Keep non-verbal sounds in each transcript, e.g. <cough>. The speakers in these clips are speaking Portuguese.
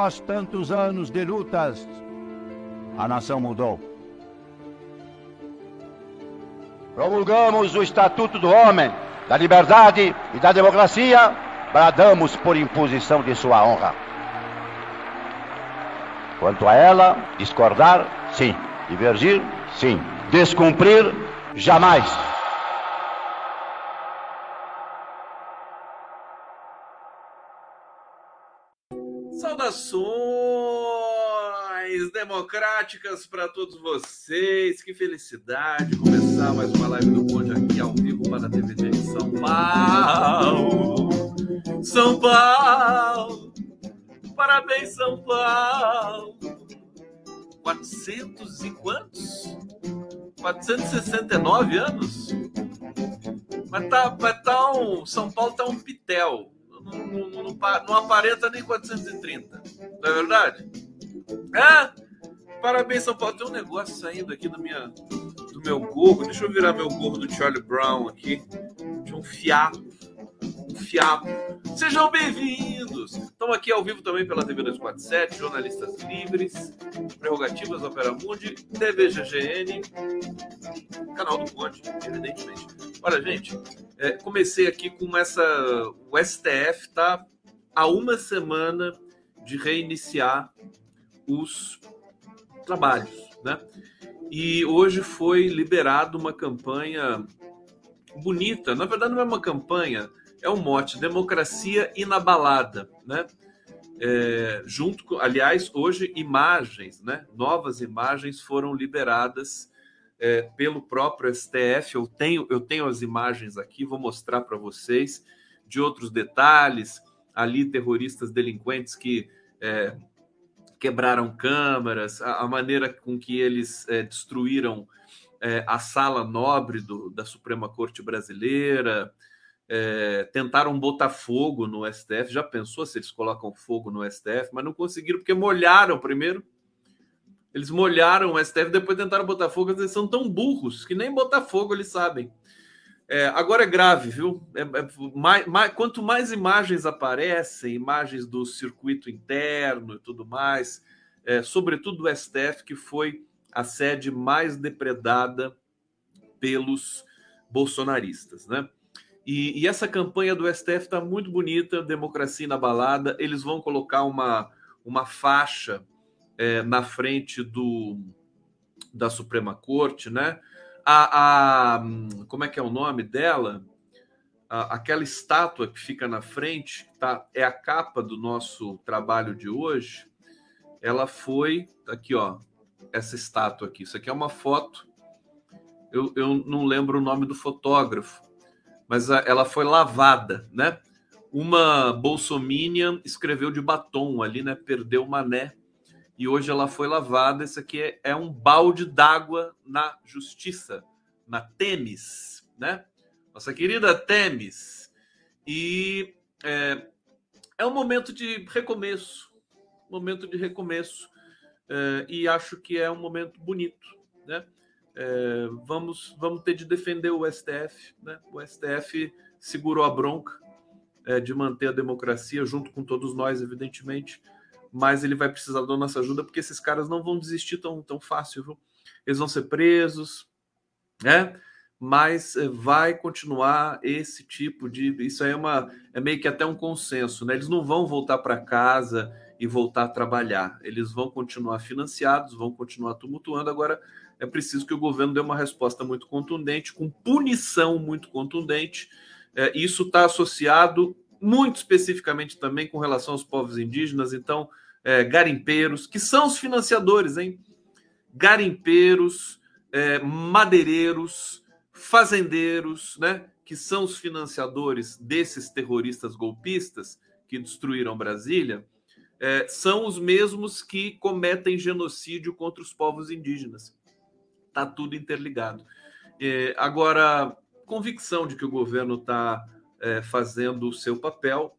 Após tantos anos de lutas, a nação mudou. Promulgamos o Estatuto do Homem, da Liberdade e da Democracia, bradamos por imposição de sua honra. Quanto a ela, discordar, sim. Divergir, sim. Descumprir, jamais. Saudações democráticas para todos vocês. Que felicidade começar mais uma live do Conde aqui ao vivo para a TV de São Paulo. São Paulo. Parabéns, São Paulo. 400 e quantos? 469 anos? Mas tá, mas tá um, São Paulo tá um pitel não, não, não, não aparenta nem 430. Não é verdade? É? Parabéns, São Paulo. Tem um negócio saindo aqui do, minha, do meu gorro. Deixa eu virar meu gorro do Charlie Brown aqui. De um fiapo. Fiapo. Sejam bem-vindos! Estamos aqui ao vivo também pela TV 247, Jornalistas Livres, Prerrogativas Opera Mundi, TV GGN, canal do Conde, evidentemente. Olha, gente, é, comecei aqui com essa. O STF tá há uma semana de reiniciar os trabalhos, né? E hoje foi liberado uma campanha bonita. Na verdade, não é uma campanha, é um mote: democracia inabalada, né? É, junto com, aliás, hoje imagens, né? Novas imagens foram liberadas é, pelo próprio STF. Eu tenho, eu tenho as imagens aqui, vou mostrar para vocês de outros detalhes. Ali, terroristas delinquentes que é, quebraram câmaras, a, a, maneira com que eles é, destruíram é, a sala nobre do, da Suprema Corte Brasileira, é, tentaram botar fogo no STF. Já pensou se eles colocam fogo no STF? Mas não conseguiram, porque molharam primeiro. Eles molharam o STF, depois tentaram botar fogo. Eles são tão burros que nem botar fogo eles sabem. É, agora é grave, viu? É, é, mais, mais, quanto mais imagens aparecem, imagens do circuito interno e tudo mais, é, sobretudo do STF, que foi a sede mais depredada pelos bolsonaristas, né? E, e essa campanha do STF está muito bonita, democracia na balada. Eles vão colocar uma, uma faixa é, na frente do da Suprema Corte, né? A, a, como é que é o nome dela? A, aquela estátua que fica na frente, tá? É a capa do nosso trabalho de hoje. Ela foi aqui, ó, essa estátua aqui. Isso aqui é uma foto. Eu, eu não lembro o nome do fotógrafo, mas ela foi lavada, né? Uma bolsominion escreveu de batom ali, né? Perdeu mané. E hoje ela foi lavada. Esse aqui é, é um balde d'água na justiça, na Temis, né? Nossa querida Temis. E é, é um momento de recomeço, momento de recomeço é, e acho que é um momento bonito, né? É, vamos, vamos ter de defender o STF, né? O STF segurou a bronca é, de manter a democracia junto com todos nós, evidentemente, mas ele vai precisar da nossa ajuda porque esses caras não vão desistir tão, tão fácil, viu? Eles vão ser presos, né? Mas vai continuar esse tipo de. Isso aí é, uma, é meio que até um consenso, né? Eles não vão voltar para casa e voltar a trabalhar. Eles vão continuar financiados, vão continuar tumultuando. Agora é preciso que o governo dê uma resposta muito contundente, com punição muito contundente. É, isso está associado muito especificamente também com relação aos povos indígenas. Então, é, garimpeiros, que são os financiadores, hein? Garimpeiros, é, madeireiros, fazendeiros, né? Que são os financiadores desses terroristas golpistas que destruíram Brasília, é, são os mesmos que cometem genocídio contra os povos indígenas. Tá tudo interligado. É, agora, convicção de que o governo está é, fazendo o seu papel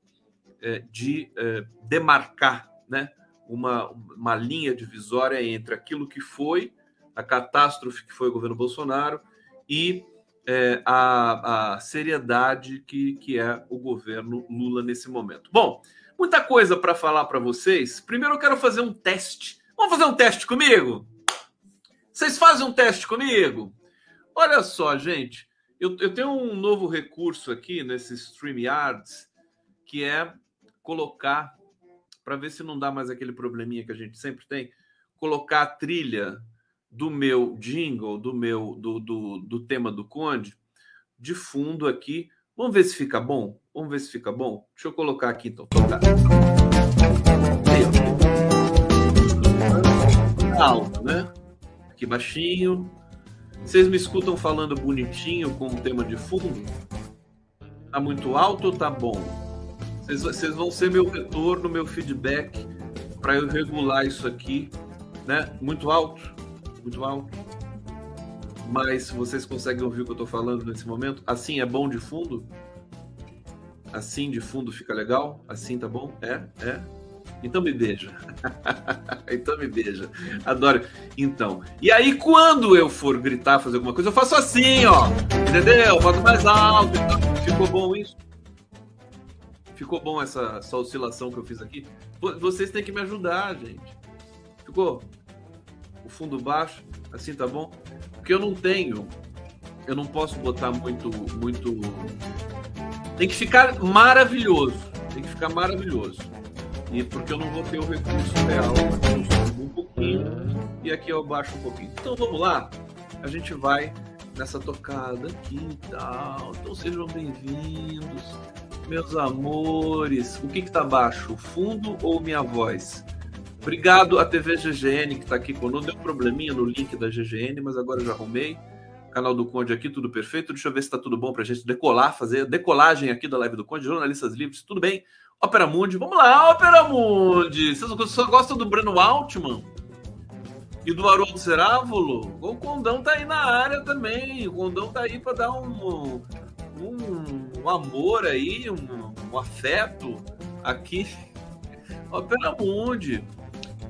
é, de é, demarcar né, uma, uma linha divisória entre aquilo que foi a catástrofe que foi o governo Bolsonaro e é, a, a, seriedade que, que é o governo Lula nesse momento. Bom, muita coisa para falar para vocês. Primeiro eu quero fazer um teste. Vamos fazer um teste comigo? Vocês fazem um teste comigo? Olha só, gente. Eu, eu tenho um novo recurso aqui nesse StreamYards, que é colocar, para ver se não dá mais aquele probleminha que a gente sempre tem, colocar a trilha do meu jingle, do meu do, do, do tema do Conde, de fundo aqui. Vamos ver se fica bom? Vamos ver se fica bom? Deixa eu colocar aqui então. Tocar. Alto, né? Aqui baixinho. Vocês me escutam falando bonitinho com o tema de fundo? Tá muito alto ou tá bom? Vocês, vocês vão ser meu retorno, meu feedback para eu regular isso aqui, né? Muito alto, muito alto. Mas vocês conseguem ouvir o que eu estou falando nesse momento? Assim é bom de fundo? Assim de fundo fica legal? Assim tá bom? É? É? Então me beija. <laughs> então me beija. Adoro. Então. E aí, quando eu for gritar, fazer alguma coisa, eu faço assim, ó. Entendeu? Eu boto mais alto. Ficou bom isso? Ficou bom essa, essa oscilação que eu fiz aqui? Vocês têm que me ajudar, gente. Ficou? O fundo baixo, assim tá bom? Porque eu não tenho. Eu não posso botar muito. muito. Tem que ficar maravilhoso. Tem que ficar maravilhoso. E porque eu não vou ter o recurso real. Eu subo um pouquinho e aqui eu baixo um pouquinho. Então vamos lá. A gente vai nessa tocada aqui e tal. Então sejam bem-vindos, meus amores. O que que tá baixo? O fundo ou minha voz? Obrigado à TV GGN que está aqui conosco. Deu um probleminha no link da GGN, mas agora já arrumei. Canal do Conde aqui, tudo perfeito. Deixa eu ver se está tudo bom para a gente decolar, fazer decolagem aqui da live do Conde. Jornalistas livres, tudo bem? Ópera Mundi, vamos lá, Ópera Mundi. Vocês só gostam do Breno Altman? E do Haroldo Cerávulo? O Condão tá aí na área também. O Condão tá aí para dar um, um, um, amor aí, um, um afeto aqui. <laughs> Ópera Mundi.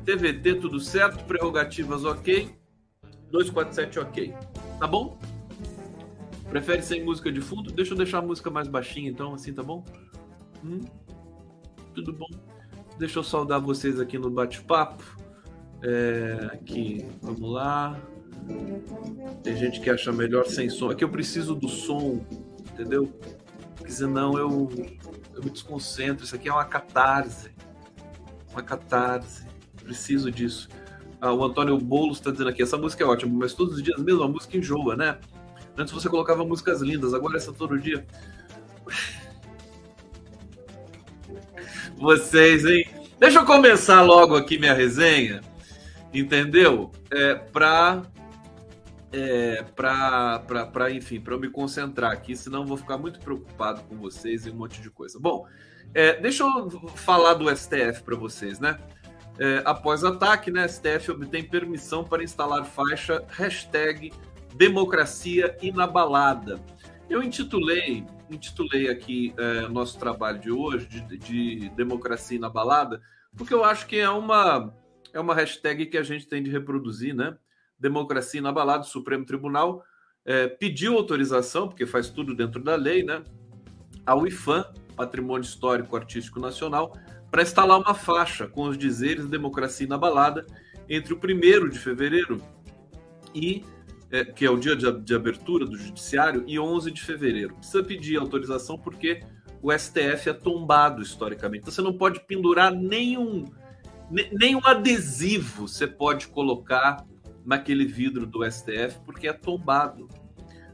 TVT tudo certo, prerrogativas ok. 247 ok. Tá bom? Prefere sem música de fundo? Deixa eu deixar a música mais baixinha então, assim tá bom? Hum? Tudo bom? Deixa eu saudar vocês aqui no bate-papo. É, aqui, vamos lá. Tem gente que acha melhor sem som. Aqui eu preciso do som, entendeu? Porque senão eu, eu me desconcentro. Isso aqui é uma catarse. Uma catarse. Preciso disso. Ah, o Antônio Boulos está dizendo aqui: essa música é ótima, mas todos os dias mesmo a música enjoa, né? Antes você colocava músicas lindas, agora essa todo dia. Vocês, hein? Deixa eu começar logo aqui minha resenha, entendeu? É, para é, para enfim, para eu me concentrar aqui, senão vou ficar muito preocupado com vocês e um monte de coisa. Bom, é, deixa eu falar do STF para vocês, né? É, após ataque, né, STF obtém permissão para instalar faixa hashtag democracia inabalada. Eu intitulei intitulei aqui é, nosso trabalho de hoje, de, de democracia inabalada, porque eu acho que é uma, é uma hashtag que a gente tem de reproduzir, né? Democracia inabalada, o Supremo Tribunal é, pediu autorização, porque faz tudo dentro da lei, né? Ao IFAM, Patrimônio Histórico Artístico Nacional, para instalar uma faixa com os dizeres democracia inabalada entre o 1 de fevereiro e é, que é o dia de, de, abertura do judiciário, e 11 de fevereiro. Precisa pedir autorização porque o STF é tombado historicamente. Então você não pode pendurar nenhum, nenhum adesivo você pode colocar naquele vidro do STF porque é tombado.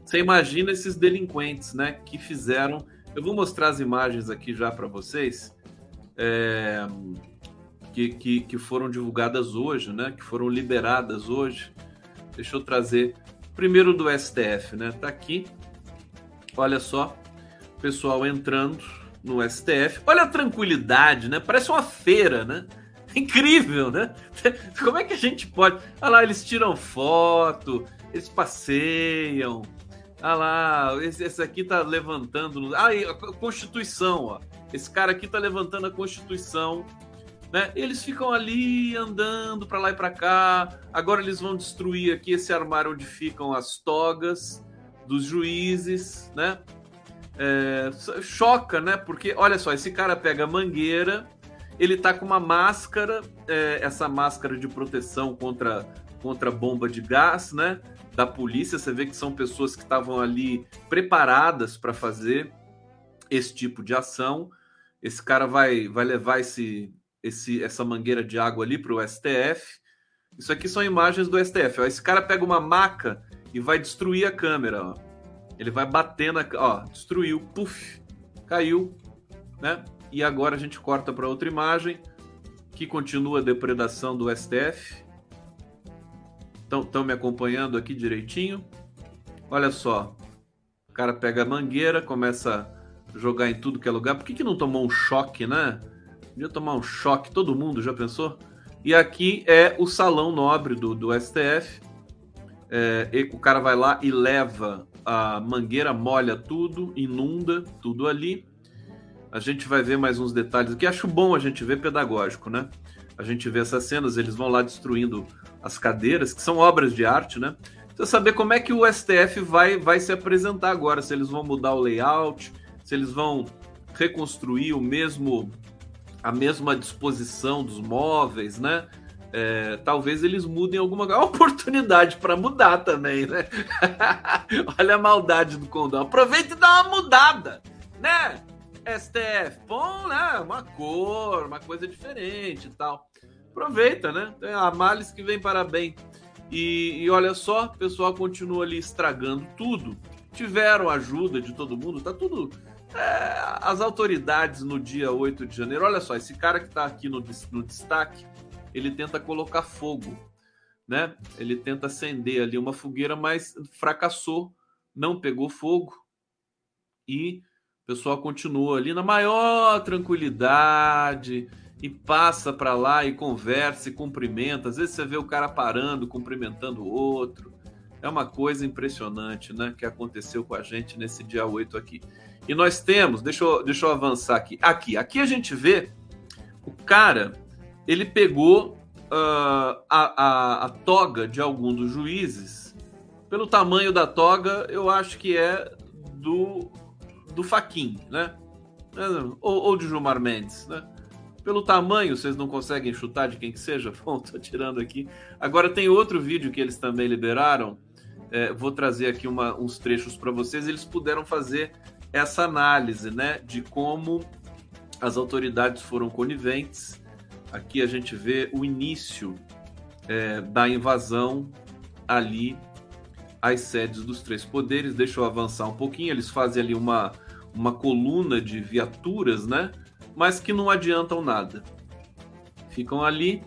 Você imagina esses delinquentes, né, que fizeram. Eu vou mostrar as imagens aqui já para vocês. É, que, que, que foram divulgadas hoje, né? Que foram liberadas hoje. Deixa eu trazer primeiro do STF, né? Tá aqui. Olha só, pessoal entrando no STF. Olha a tranquilidade, né? Parece uma feira, né? <laughs> Incrível, né? <laughs> Como é que a gente pode. Olha lá, eles tiram foto, eles passeiam. Olha lá, esse, esse aqui tá levantando. Ah, a Constituição, ó. Esse cara aqui tá levantando a Constituição. Né? Eles ficam ali andando para lá e para cá. Agora eles vão destruir aqui esse armário onde ficam as togas dos juízes, né? É, choca, né? Porque olha só, esse cara pega a mangueira, ele tá com uma máscara, é, essa máscara de proteção contra, contra bomba de gás, né? Da polícia. Você vê que são pessoas que estavam ali preparadas para fazer esse tipo de ação. Esse cara vai, vai levar esse, esse, essa mangueira de água ali para o STF. Isso aqui são imagens do STF. Ó. Esse cara pega uma maca e vai destruir a câmera. Ó. Ele vai bater na. Ó, destruiu, puf, caiu, né? E agora a gente corta para outra imagem que continua a depredação do STF. Estão me acompanhando aqui direitinho. Olha só. O cara pega a mangueira, começa a jogar em tudo que é lugar. Por que, que não tomou um choque, né? Podia tomar um choque, todo mundo já pensou? E aqui é o salão nobre do, do STF. É, o cara vai lá e leva a mangueira, molha tudo, inunda tudo ali. A gente vai ver mais uns detalhes aqui. Acho bom a gente ver pedagógico, né? A gente vê essas cenas, eles vão lá destruindo as cadeiras, que são obras de arte, né? Precisa saber como é que o STF vai, vai se apresentar agora, se eles vão mudar o layout, se eles vão reconstruir o mesmo a mesma disposição dos móveis, né? É, talvez eles mudem alguma <laughs> oportunidade para mudar também, né? <laughs> Olha a maldade do condão. Aproveita e dá uma mudada, né? STF, bom, né? Uma cor, uma coisa diferente e tal. Aproveita, né? Tem a males que vem para bem. E, e olha só, o pessoal continua ali estragando tudo. Tiveram ajuda de todo mundo, tá tudo é, as autoridades no dia 8 de janeiro, olha só, esse cara que está aqui no, no destaque, ele tenta colocar fogo, né? Ele tenta acender ali uma fogueira, mas fracassou, não pegou fogo e o pessoal continua ali na maior tranquilidade e passa para lá e conversa e cumprimenta. Às vezes você vê o cara parando, cumprimentando o outro. É uma coisa impressionante, né? Que aconteceu com a gente nesse dia 8 aqui. E nós temos, deixa eu, deixa eu avançar aqui. Aqui, aqui a gente vê o cara, ele pegou uh, a, a, a toga de algum dos juízes. Pelo tamanho da toga, eu acho que é do, do Faquin, né? Ou, ou de Gilmar Mendes, né? Pelo tamanho, vocês não conseguem chutar de quem que seja? <laughs> Bom, tô tirando aqui. Agora tem outro vídeo que eles também liberaram. É, vou trazer aqui uma, uns trechos para vocês. Eles puderam fazer essa análise né, de como as autoridades foram coniventes. Aqui a gente vê o início é, da invasão ali às sedes dos três poderes. Deixa eu avançar um pouquinho. Eles fazem ali uma, uma coluna de viaturas, né? Mas que não adiantam nada. Ficam ali.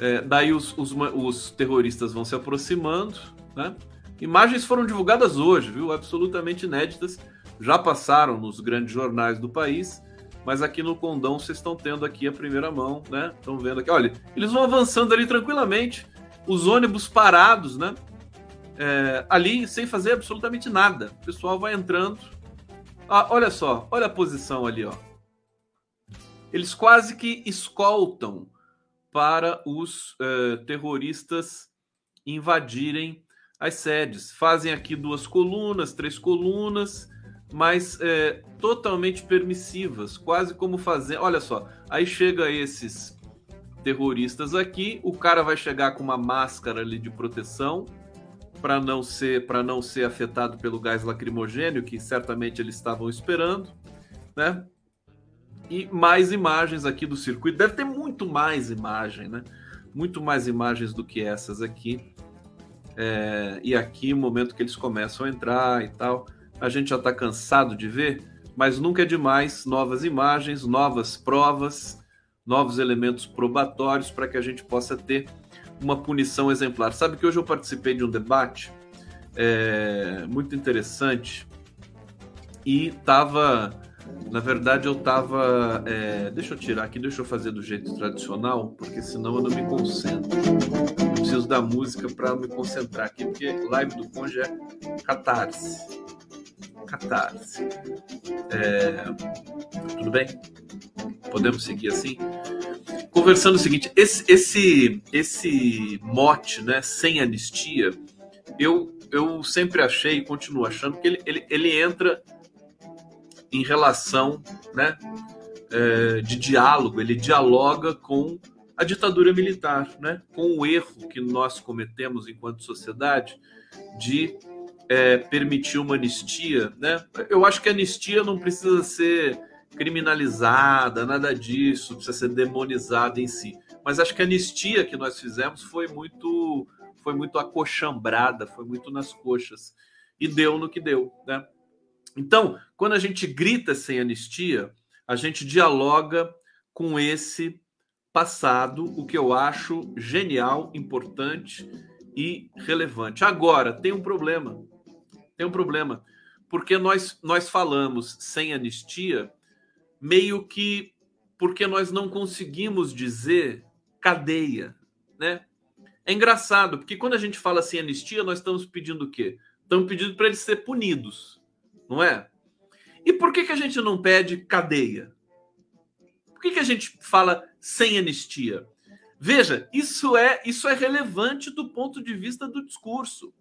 É, daí os, os, os terroristas vão se aproximando, né? Imagens foram divulgadas hoje, viu? Absolutamente inéditas já passaram nos grandes jornais do país, mas aqui no Condão vocês estão tendo aqui a primeira mão, né? Estão vendo aqui, olha, eles vão avançando ali tranquilamente, os ônibus parados, né? É, ali sem fazer absolutamente nada. O pessoal vai entrando. Ah, olha só, olha a posição ali, ó. Eles quase que escoltam para os uh, terroristas invadirem as sedes. Fazem aqui duas colunas, três colunas, mas é, totalmente permissivas, quase como fazer. Olha só, aí chega esses terroristas aqui, o cara vai chegar com uma máscara ali de proteção para não ser para não ser afetado pelo gás lacrimogênio que certamente eles estavam esperando, né? E mais imagens aqui do circuito. Deve ter muito mais imagem, né? Muito mais imagens do que essas aqui. É, e aqui o momento que eles começam a entrar e tal a gente já está cansado de ver, mas nunca é demais novas imagens, novas provas, novos elementos probatórios para que a gente possa ter uma punição exemplar. Sabe que hoje eu participei de um debate é, muito interessante e estava, na verdade, eu estava. É, deixa eu tirar aqui, deixa eu fazer do jeito tradicional, porque senão eu não me concentro. Preciso da música para me concentrar aqui, porque live do Conge é catarse. Catarse. É, tudo bem? Podemos seguir assim? Conversando o seguinte, esse, esse, esse mote, né, sem anistia, eu, eu sempre achei e continuo achando que ele, ele, ele entra em relação né, é, de diálogo, ele dialoga com a ditadura militar, né, com o erro que nós cometemos enquanto sociedade de é, permitir uma anistia. Né? Eu acho que a anistia não precisa ser criminalizada, nada disso, precisa ser demonizada em si. Mas acho que a anistia que nós fizemos foi muito foi muito acochambrada, foi muito nas coxas e deu no que deu, né? Então, quando a gente grita sem anistia, a gente dialoga com esse passado, o que eu acho genial, importante e relevante. Agora, tem um problema. Tem um problema, porque nós nós falamos sem anistia meio que porque nós não conseguimos dizer cadeia, né? É engraçado, porque quando a gente fala assim anistia, nós estamos pedindo o quê? Estamos pedindo para eles serem punidos, não é? E por que, que a gente não pede cadeia? Por que, que a gente fala sem anistia? Veja, isso é isso é relevante do ponto de vista do discurso.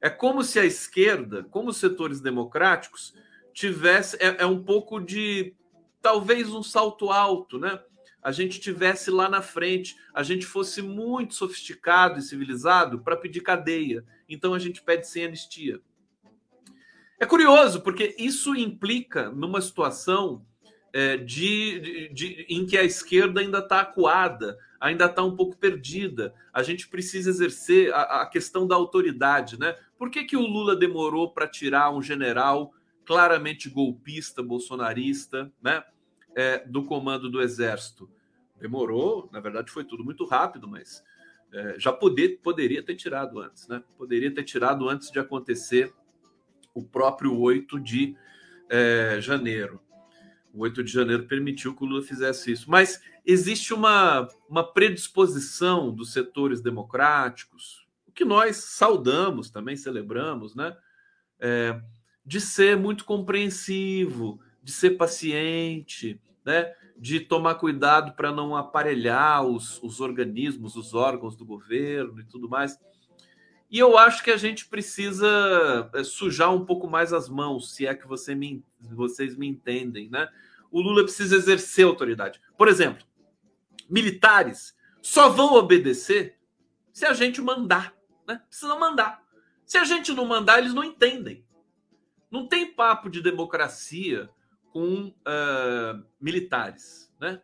É como se a esquerda, como os setores democráticos, tivesse é, é um pouco de talvez um salto alto, né? A gente tivesse lá na frente, a gente fosse muito sofisticado e civilizado para pedir cadeia. Então a gente pede sem anistia. É curioso, porque isso implica numa situação é, de, de, de, em que a esquerda ainda está acuada, ainda está um pouco perdida. A gente precisa exercer a, a, questão da autoridade, né? Por que, que o Lula demorou para tirar um general claramente golpista, bolsonarista, né? é, do comando do Exército. Demorou, na verdade foi tudo muito rápido, mas é, já poder, poderia ter tirado antes, né? Poderia ter tirado antes de acontecer o próprio 8 de é, janeiro. O 8 de janeiro permitiu que o Lula fizesse isso. Mas existe uma, uma predisposição dos setores democráticos, o que nós saudamos, também celebramos, né? É, de ser muito compreensivo, de ser paciente, né, de tomar cuidado para não aparelhar os, os organismos, os órgãos do governo e tudo mais. E eu acho que a gente precisa é, sujar um pouco mais as mãos, se é que você me, vocês me entendem, né? O Lula precisa exercer autoridade. Por exemplo, militares só vão obedecer se a gente mandar, né? Precisa mandar. Se a gente não mandar, eles não entendem. Não tem papo de democracia com uh, militares, né?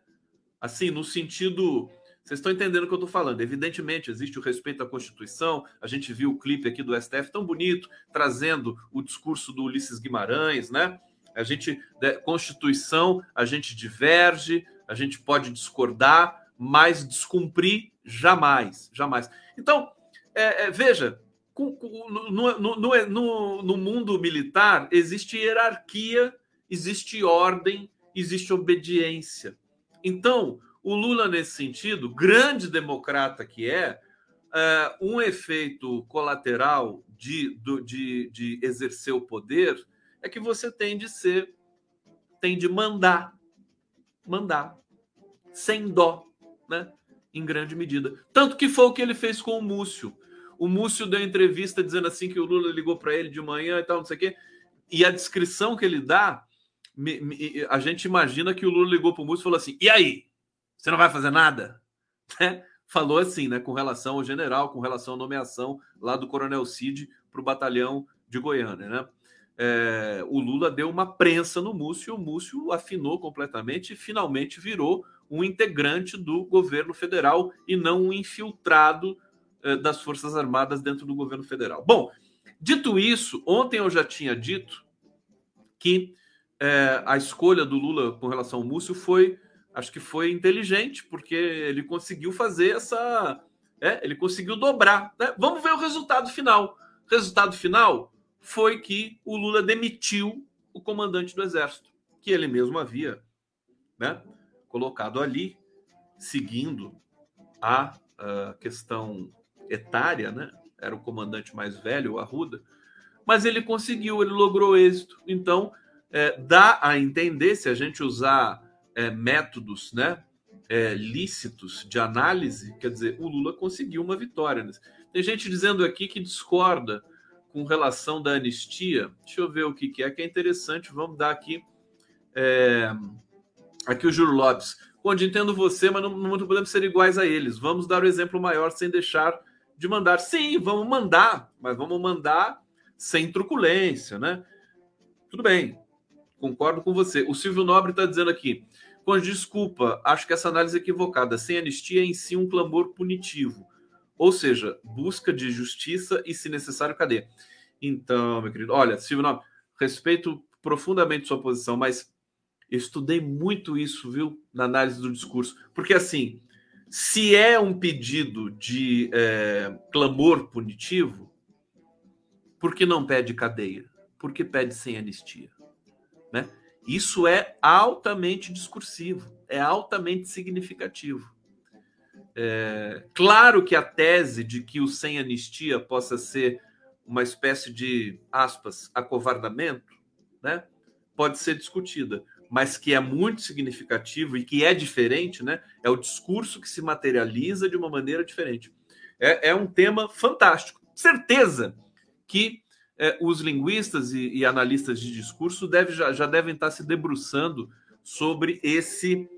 Assim, no sentido. Vocês estão entendendo o que eu estou falando. Evidentemente, existe o respeito à Constituição. A gente viu o clipe aqui do STF tão bonito, trazendo o discurso do Ulisses Guimarães, né? A gente, Constituição, a gente diverge, a gente pode discordar, mas descumprir jamais, jamais. Então, é, é, veja, no, no, no, no mundo militar existe hierarquia existe ordem, existe obediência. Então, o Lula, nesse sentido, grande democrata que é, é um efeito colateral de, de, de exercer o poder é que você tem de ser, tem de mandar, mandar, sem dó, né? Em grande medida. Tanto que foi o que ele fez com o Múcio. O Múcio deu entrevista dizendo assim que o Lula ligou para ele de manhã e tal, não sei o quê. E a descrição que ele dá me, me, a gente imagina que o Lula ligou para o Múcio e falou assim: e aí? Você não vai fazer nada? <laughs> Né? Falou assim, né? Com relação ao general, com relação à nomeação lá do Coronel Cid para o batalhão de Goiânia, né? É, o Lula deu uma prensa no Múcio e o Múcio afinou completamente e finalmente virou um integrante do governo federal e não um infiltrado é, das Forças Armadas dentro do governo federal. Bom, dito isso, ontem eu já tinha dito que é, a escolha do Lula com relação ao Múcio foi, acho que foi inteligente, porque ele conseguiu fazer essa. É, ele conseguiu dobrar. Né? Vamos ver o resultado final. O resultado final foi que o Lula demitiu o comandante do Exército, que ele mesmo havia né, colocado ali, seguindo a, a questão etária, né? Era o comandante mais velho, o Arruda, mas ele conseguiu, ele logrou êxito. Então, é, dá a entender, se a gente usar é, métodos né, é, lícitos de análise, quer dizer, o Lula conseguiu uma vitória. Tem gente dizendo aqui que discorda com relação da anistia. Deixa eu ver o que, que é, que é interessante. Vamos dar aqui. É, aqui o Júlio Lopes. Onde entendo você, mas não, não podemos ser iguais a eles. Vamos dar o exemplo maior sem deixar de mandar. Sim, vamos mandar, mas vamos mandar sem truculência, né? Tudo bem, concordo com você. O Silvio Nobre está dizendo aqui: com desculpa, acho que essa análise é equivocada. Sem anistia é em si um clamor punitivo, ou seja, busca de justiça e, se necessário, cadeia. Então, meu querido, olha, Silvio respeito profundamente sua posição, mas estudei muito isso, viu, na análise do discurso, porque assim se é um pedido de é, clamor punitivo, por que não pede cadeia? Por que pede sem anistia? Né? Isso é altamente discursivo, é altamente significativo. É, claro que a tese de que o sem anistia possa ser uma espécie de, aspas, acovardamento, né, pode ser discutida mas que é muito significativo e que é diferente, né? É o discurso que se materializa de uma maneira diferente. É, é um tema fantástico. Certeza que é, os linguistas e, e, analistas de discurso deve, já, já devem estar se debruçando sobre esse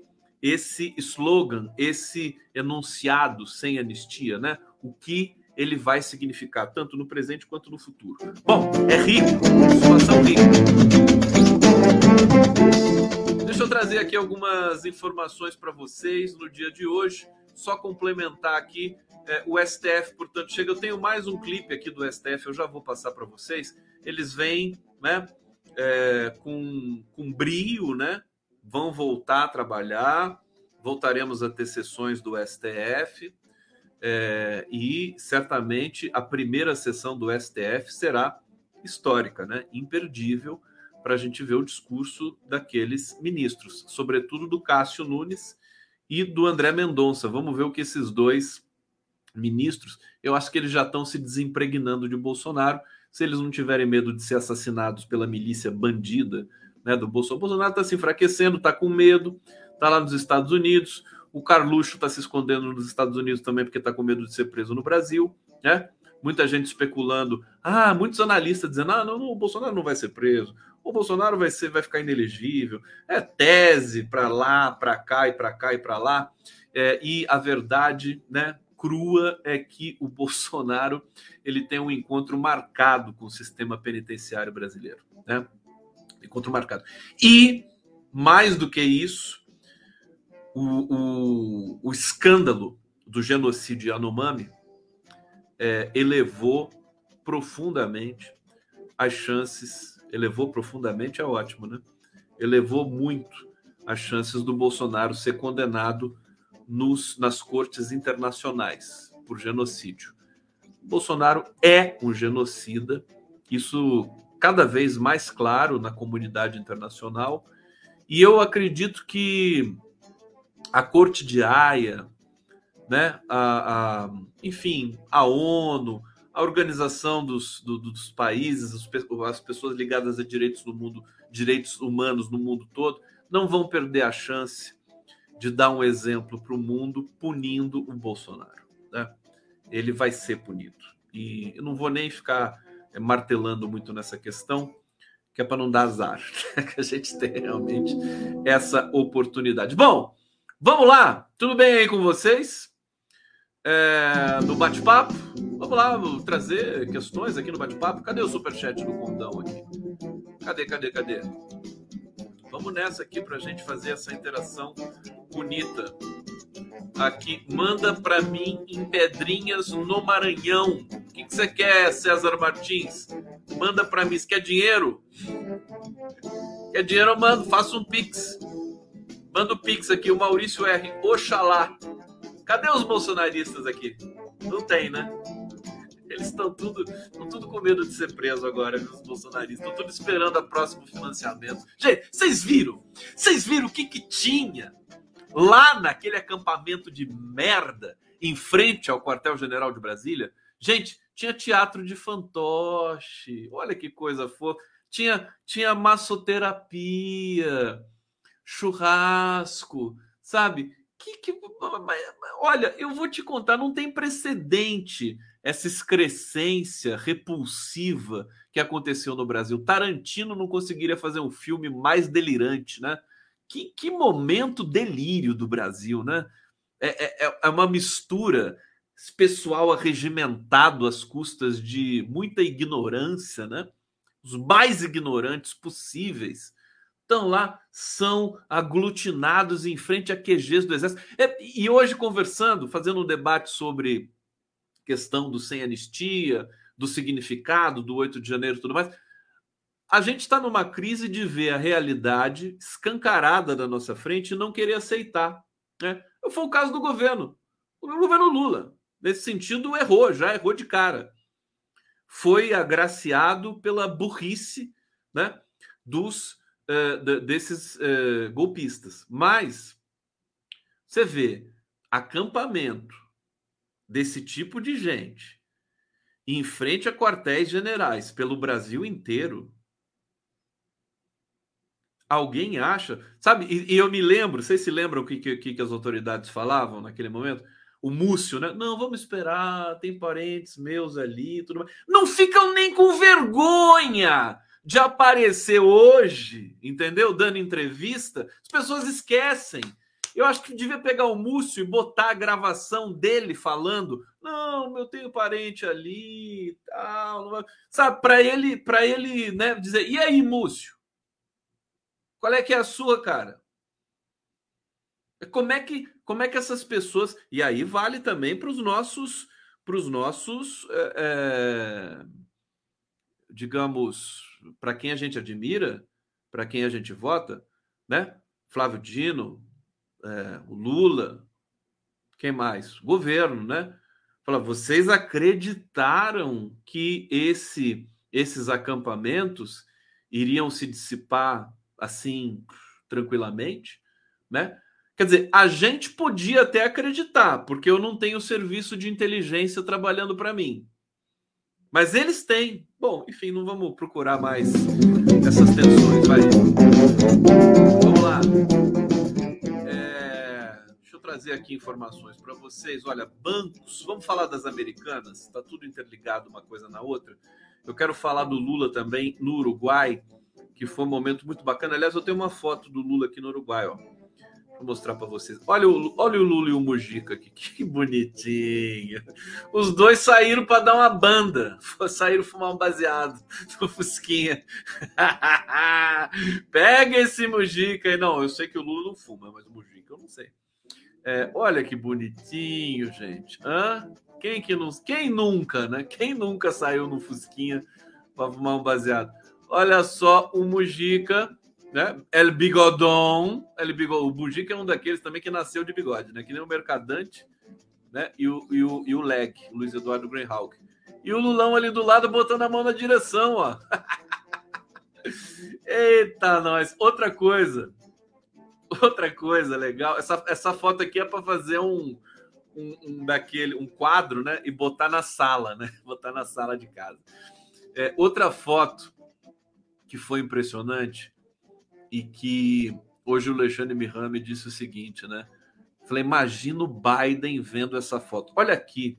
esse slogan, esse enunciado sem anistia, né? O que ele vai significar tanto no presente quanto no futuro. Bom, é rico, situação rica. Deixa eu trazer aqui algumas informações para vocês no dia de hoje. Só complementar aqui é, o STF, portanto, chega. Eu tenho mais um clipe aqui do STF, eu já vou passar para vocês. Eles vêm, né, é, com, com brio, né? Vão voltar a trabalhar. Voltaremos a ter sessões do STF. É, e certamente a primeira sessão do STF será histórica, né? Imperdível para a gente ver o discurso daqueles ministros, sobretudo do Cássio Nunes e do André Mendonça. Vamos ver o que esses dois ministros, eu acho que eles já estão se desempregnando de Bolsonaro. Se eles não tiverem medo de ser assassinados pela milícia bandida né, do Bolsonaro, Bolsonaro está se enfraquecendo, está com medo, está lá nos Estados Unidos. O Carluxo está se escondendo nos Estados Unidos também porque está com medo de ser preso no Brasil, né? Muita gente especulando, ah, muitos analistas dizendo, ah, não, não o Bolsonaro não vai ser preso, o Bolsonaro vai ser, vai ficar inelegível. É tese para lá, para cá e para cá e para lá. É, e a verdade, né, crua é que o Bolsonaro ele tem um encontro marcado com o sistema penitenciário brasileiro, né? Encontro marcado. E mais do que isso, o, o, o escândalo do genocídio Yanomami é, elevou profundamente as chances elevou profundamente é ótimo, né? Elevou muito as chances do Bolsonaro ser condenado nos, nas cortes internacionais por genocídio. Bolsonaro é um genocida, isso cada vez mais claro na comunidade internacional, e eu acredito que a Corte de Haia, né, a, a, enfim, a ONU, a organização dos, do, dos países, as pessoas ligadas a direitos no mundo, direitos humanos no mundo todo, não vão perder a chance de dar um exemplo para o mundo punindo o Bolsonaro. Né? Ele vai ser punido. E eu não vou nem ficar eh, martelando muito nessa questão, que é para não dar azar, <laughs> né? que a gente tem realmente essa oportunidade. Bom, vamos lá. Tudo bem aí com vocês? É, no bate-papo? Vamos lá, vou trazer questões aqui no bate-papo. Cadê o superchat do Condão aqui? Cadê, cadê, cadê? Vamos nessa aqui para a gente fazer essa interação bonita. Aqui, manda para mim em Pedrinhas no Maranhão. O que, que você quer, César Martins? Manda para mim. Você quer dinheiro? Quer dinheiro? Eu mando. Faça um pix. Manda o Pix aqui, o Maurício R. Oxalá. Cadê os bolsonaristas aqui? Não tem, né? Eles estão tudo, tudo com medo de ser preso agora, os bolsonaristas. Estão tudo esperando o próximo financiamento. Gente, vocês viram? Vocês viram o que, que tinha lá naquele acampamento de merda em frente ao quartel-general de Brasília? Gente, tinha teatro de fantoche. Olha que coisa fofa. Tinha, tinha massoterapia, churrasco, sabe? Que, que, olha, eu vou te contar, não tem precedente essa excrescência repulsiva que aconteceu no Brasil. Tarantino não conseguiria fazer um filme mais delirante, né? Que, que momento delírio do Brasil, né? É, é, é uma mistura pessoal arregimentado às custas de muita ignorância, né? Os mais ignorantes possíveis estão lá, são aglutinados em frente a QGs do Exército. É, e hoje, conversando, fazendo um debate sobre questão do sem anistia, do significado do 8 de janeiro e tudo mais. A gente está numa crise de ver a realidade escancarada da nossa frente e não querer aceitar. Né? Foi o caso do governo. O governo Lula, nesse sentido, errou, já errou de cara. Foi agraciado pela burrice né, dos, uh, desses uh, golpistas. Mas você vê acampamento desse tipo de gente em frente a quartéis generais pelo Brasil inteiro, alguém acha, sabe? E, e eu me lembro, vocês se lembram o que, que, que as autoridades falavam naquele momento? O Múcio, né? Não, vamos esperar, tem parentes meus ali, tudo mais. Não ficam nem com vergonha de aparecer hoje, entendeu? Dando entrevista. As pessoas esquecem eu acho que devia pegar o Múcio e botar a gravação dele falando: "Não, eu tenho parente ali", tal, sabe, para ele, para ele, né, dizer: "E aí, Múcio? Qual é que é a sua, cara?" Como é que como é que essas pessoas e aí vale também para os nossos para os nossos é, é, digamos para quem a gente admira, para quem a gente vota, né? Flávio Dino, é, o Lula, quem mais? O governo, né? Fala, vocês acreditaram que esse, esses acampamentos iriam se dissipar assim tranquilamente, né? Quer dizer, a gente podia até acreditar, porque eu não tenho serviço de inteligência trabalhando para mim. Mas eles têm. Bom, enfim, não vamos procurar mais essas tensões. Vai. Vamos lá trazer aqui informações para vocês. Olha, bancos, vamos falar das americanas, está tudo interligado uma coisa na outra. Eu quero falar do Lula também no Uruguai, que foi um momento muito bacana. Aliás, eu tenho uma foto do Lula aqui no Uruguai, ó. Vou mostrar para vocês. Olha o, olha o Lula e o Mujica aqui, <laughs> que bonitinho. Os dois saíram para dar uma banda, <laughs> saíram fumar um baseado <laughs> no Fusquinha. Pega esse Mujica aí. Não, eu sei que o Lula não fuma, mas o Mujica eu não sei. É, olha que bonitinho, gente. Hã? Quem que não, quem nunca, né? Quem nunca saiu no Fusquinha para fumar um baseado? Olha só o Mujica, né? El Bigodon, El Bigodon. O Mujica é um daqueles também que nasceu de bigode, né? Que nem o Mercadante, né? E o, e o, e o Leg, Luiz Eduardo Greenhawk. E o Lulão ali do lado botando a mão na direção, ó. <laughs> Eita, nós. Outra coisa. Outra coisa legal, essa, essa foto aqui é para fazer um, um, um, daquele um quadro, né? E botar na sala, né? <laughs> Botar na sala de casa. É, outra foto que foi impressionante e que hoje o Alexandre Mihame disse o seguinte, né? Falei, imagina o Biden vendo essa foto. Olha aqui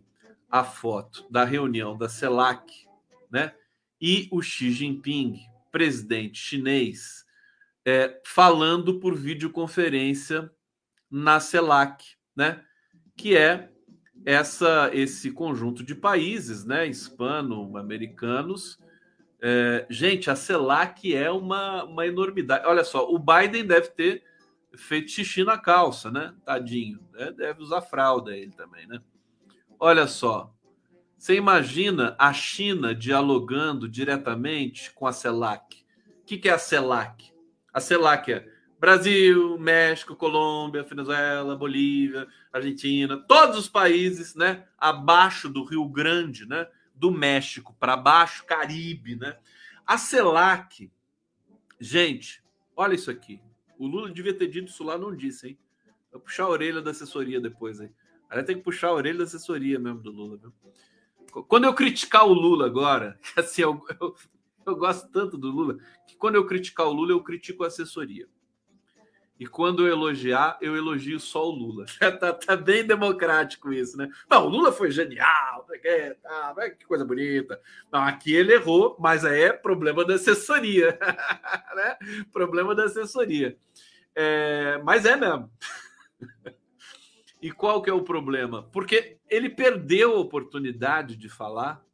a foto da reunião da CELAC, né? E o Xi Jinping, presidente chinês, é, falando por videoconferência na CELAC, né? Que é essa esse conjunto de países, né? Hispano-americanos. É, gente, a CELAC é uma, uma enormidade. Olha só, o Biden deve ter feito xixi na calça, né? Tadinho. Né? Deve usar fralda ele também, né? Olha só. Você imagina a China dialogando diretamente com a CELAC? O que, que é a CELAC? A CELAC é Brasil, México, Colômbia, Venezuela, Bolívia, Argentina, todos os países, né, abaixo do Rio Grande, né, do México para baixo, Caribe, né? A CELAC, gente, olha isso aqui. O Lula devia ter dito isso lá, não disse, hein? Vou puxar a orelha da assessoria depois, hein? Aí tem que puxar a orelha da assessoria mesmo do Lula, viu? Quando eu criticar o Lula agora, <laughs> assim, eu, eu, eu gosto tanto do Lula, que quando eu criticar o Lula, eu critico a assessoria. E quando eu elogiar, eu elogio só o Lula. <laughs> tá, tá, bem democrático isso, né? Não, o Lula foi genial, que, tá, que coisa bonita. Não, aqui ele errou, mas aí é problema da assessoria. <laughs> né? Problema da assessoria. É, mas é mesmo. <laughs> e qual que é o problema? Porque ele perdeu a oportunidade de falar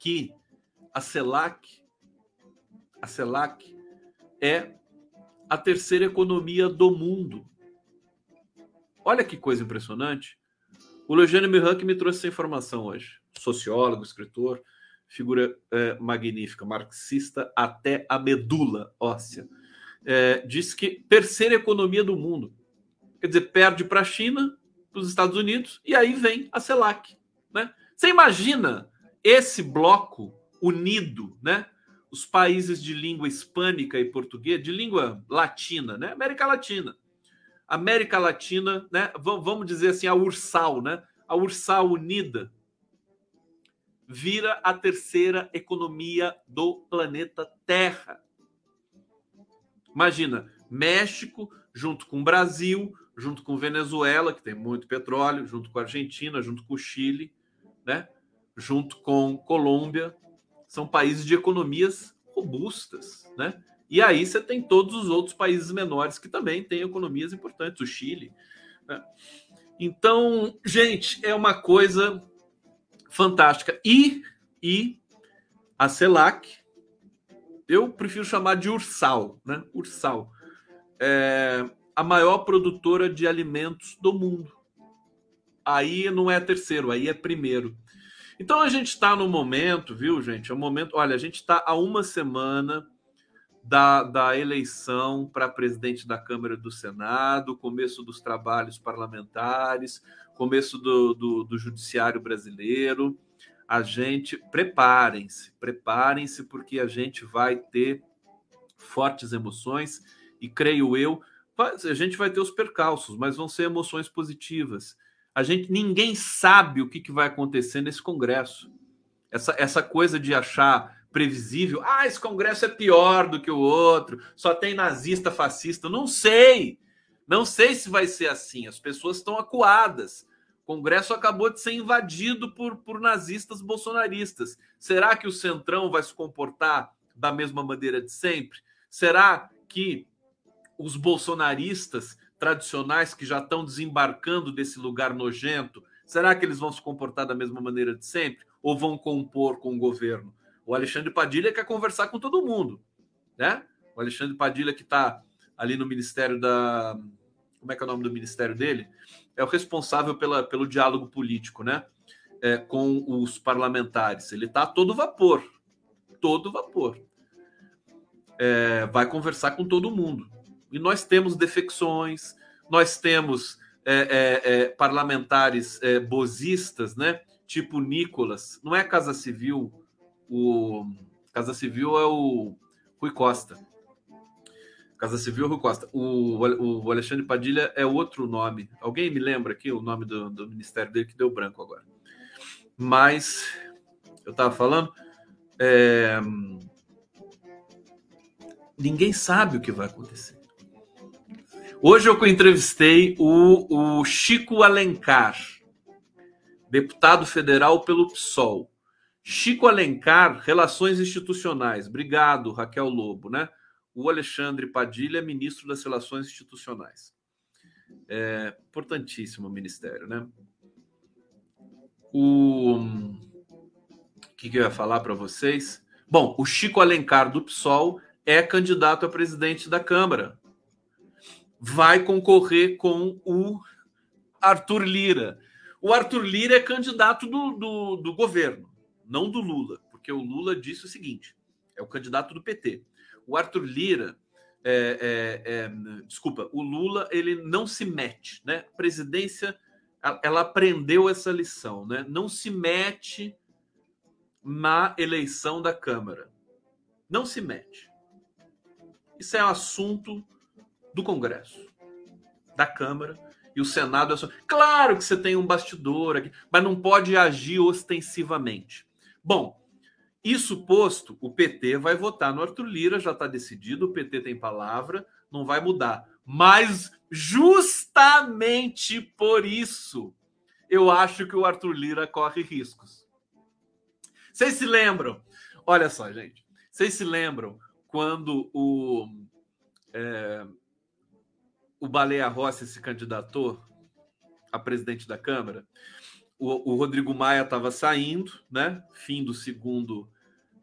que a CELAC, a CELAC é a terceira economia do mundo. Olha que coisa impressionante. O Eugênio Mihunk me trouxe essa informação hoje. Sociólogo, escritor, figura é, magnífica, marxista até a medula óssea. É, diz que terceira economia do mundo. Quer dizer, perde para a China, para os Estados Unidos, e aí vem a CELAC. Né? Você imagina esse bloco unido, né? Os países de língua hispânica e português, de língua latina, né? América Latina. América Latina, né? Vamos dizer assim, a Ursal, né? A Ursal unida vira a terceira economia do planeta Terra. Imagina, México junto com Brasil, junto com Venezuela, que tem muito petróleo, junto com Argentina, junto com o Chile, né? Junto com Colômbia, são países de economias robustas, né? E aí você tem todos os outros países menores que também têm economias importantes, o Chile. Né? Então, gente, é uma coisa fantástica. E, e a CELAC, eu prefiro chamar de Ursal, né? Ursal. É a maior produtora de alimentos do mundo. Aí não é terceiro, aí é primeiro. Então a gente está no momento, viu, gente? É um momento. Olha, a gente está a uma semana da, da eleição para presidente da Câmara do Senado, começo dos trabalhos parlamentares, começo do, do, do judiciário brasileiro. A gente preparem-se, preparem-se, porque a gente vai ter fortes emoções e creio eu, a gente vai ter os percalços, mas vão ser emoções positivas a gente ninguém sabe o que, que vai acontecer nesse Congresso. Essa, essa coisa de achar previsível, ah, esse Congresso é pior do que o outro, só tem nazista, fascista. Não sei. Não sei se vai ser assim. As pessoas estão acuadas. O Congresso acabou de ser invadido por, por nazistas bolsonaristas. Será que o Centrão vai se comportar da mesma maneira de sempre? Será que os bolsonaristas tradicionais que já estão desembarcando desse lugar nojento, será que eles vão se comportar da mesma maneira de sempre? Ou vão compor com o governo? O Alexandre Padilha quer conversar com todo mundo, né? O Alexandre Padilha que está ali no Ministério da... Como é que é o nome do ministério dele? É o responsável pela, pelo diálogo político, né? É, com os parlamentares. Ele está todo vapor. Todo vapor. É, vai conversar com todo mundo. E nós temos defecções, nós temos é, é, é, parlamentares é, bozistas, né? Tipo Nicolas. Não é Casa Civil, o Casa Civil é o Rui Costa. Casa Civil é Rui Costa. O, o Alexandre Padilha é outro nome. Alguém me lembra aqui o nome do, do ministério dele que deu branco agora. Mas eu estava falando. É, ninguém sabe o que vai acontecer. Hoje eu entrevistei o, o Chico Alencar, deputado federal pelo PSOL. Chico Alencar, Relações Institucionais. Obrigado, Raquel Lobo, né? O Alexandre Padilha, ministro das Relações Institucionais. É importantíssimo o ministério, né? O, o que, que eu ia falar para vocês? Bom, o Chico Alencar do PSOL é candidato a presidente da Câmara vai concorrer com o Arthur Lira. O Arthur Lira é candidato do, do, do, governo, não do Lula, porque o Lula disse o seguinte: é o candidato do PT. O Arthur Lira é, é, é, desculpa, o Lula ele não se mete, né? A presidência ela aprendeu essa lição, né? Não se mete na eleição da Câmara. Não se mete. Isso é um assunto do Congresso, da Câmara e o Senado. É só... Claro que você tem um bastidor aqui, mas não pode agir ostensivamente. Bom, isso posto, o PT vai votar no Arthur Lira, já está decidido, o PT tem palavra, não vai mudar. Mas justamente por isso, eu acho que o Arthur Lira corre riscos. Vocês se lembram? Olha só, gente. Vocês se lembram quando o, é, o Baleia Rossi se candidatou a presidente da Câmara? O, o Rodrigo Maia estava saindo, né? Fim do segundo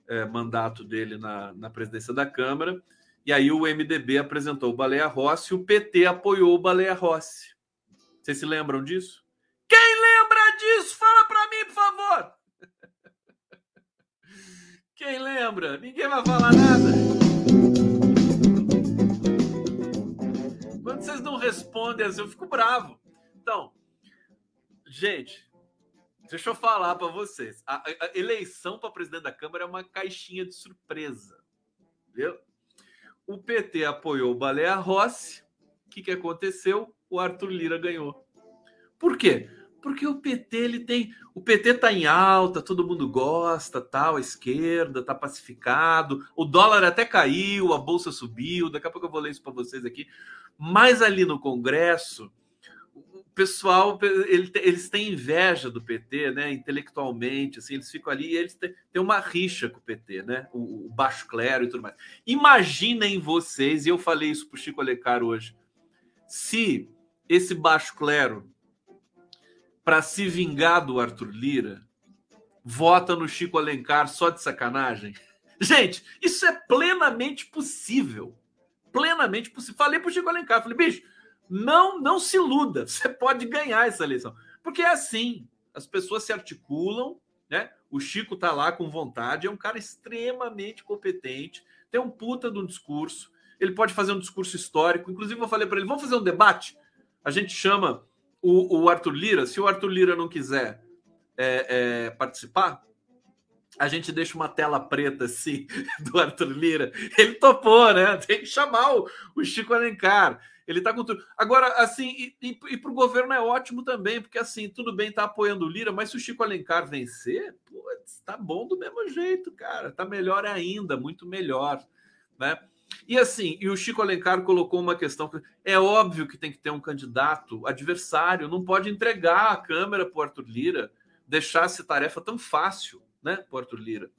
é, mandato dele na, na presidência da Câmara. E aí o MDB apresentou o Baleia Rossi e o PT apoiou o Baleia Rossi. Vocês se lembram disso? Quem lembra disso? Fala para mim, por favor. <laughs> Quem lembra? Ninguém vai falar nada. Quando vocês não respondem assim, eu fico bravo. Então, gente, Deixa eu falar para vocês. A, a, eleição para presidente da Câmara é uma caixinha de surpresa. Viu? O PT apoiou o Baleia Rossi. O que, que aconteceu? O Arthur Lira ganhou. Por quê? Porque o PT ele tem, o PT tá em alta, todo mundo gosta, tal, a esquerda tá pacificado, o dólar até caiu, a bolsa subiu, daqui a pouco eu vou ler isso para vocês aqui. Mas ali no Congresso, pessoal, ele, eles têm inveja do PT, né? Intelectualmente, assim, eles ficam ali e eles têm, têm uma rixa com o PT, né? O, o, baixo clero e tudo mais. Imaginem vocês, e eu falei isso para o Chico Alencar hoje, se esse baixo clero, para se vingar do Arthur Lira, vota no Chico Alencar só de sacanagem. <laughs> Gente, isso é plenamente possível. Plenamente possível. Falei para o Chico Alencar, falei, bicho, não, não se iluda, <laughs> você pode ganhar essa eleição. Porque é assim, as pessoas se articulam, né? O Chico tá lá com vontade, é um cara extremamente competente, tem um puta de um discurso, ele pode fazer um discurso histórico. Inclusive, eu falei para ele: vamos fazer um debate? A gente chama o, o Arthur Lira. Se o Arthur Lira não quiser é, é, participar, a gente deixa uma tela preta assim <laughs> do Arthur Lira. Ele topou, né? Tem que chamar o, o Chico Alencar. Ele tá com tudo. Agora, assim, e, e, e para o governo é ótimo também, porque assim, tudo bem, tá apoiando o Lira, mas se o Chico Alencar vencer, putz, tá bom do mesmo jeito, cara. Tá melhor ainda, muito melhor, né? E assim, e o Chico Alencar colocou uma questão que é óbvio que tem que ter um candidato adversário, não pode entregar a Câmara para o Arthur Lira, deixar essa tarefa tão fácil, né, para Arthur Lira.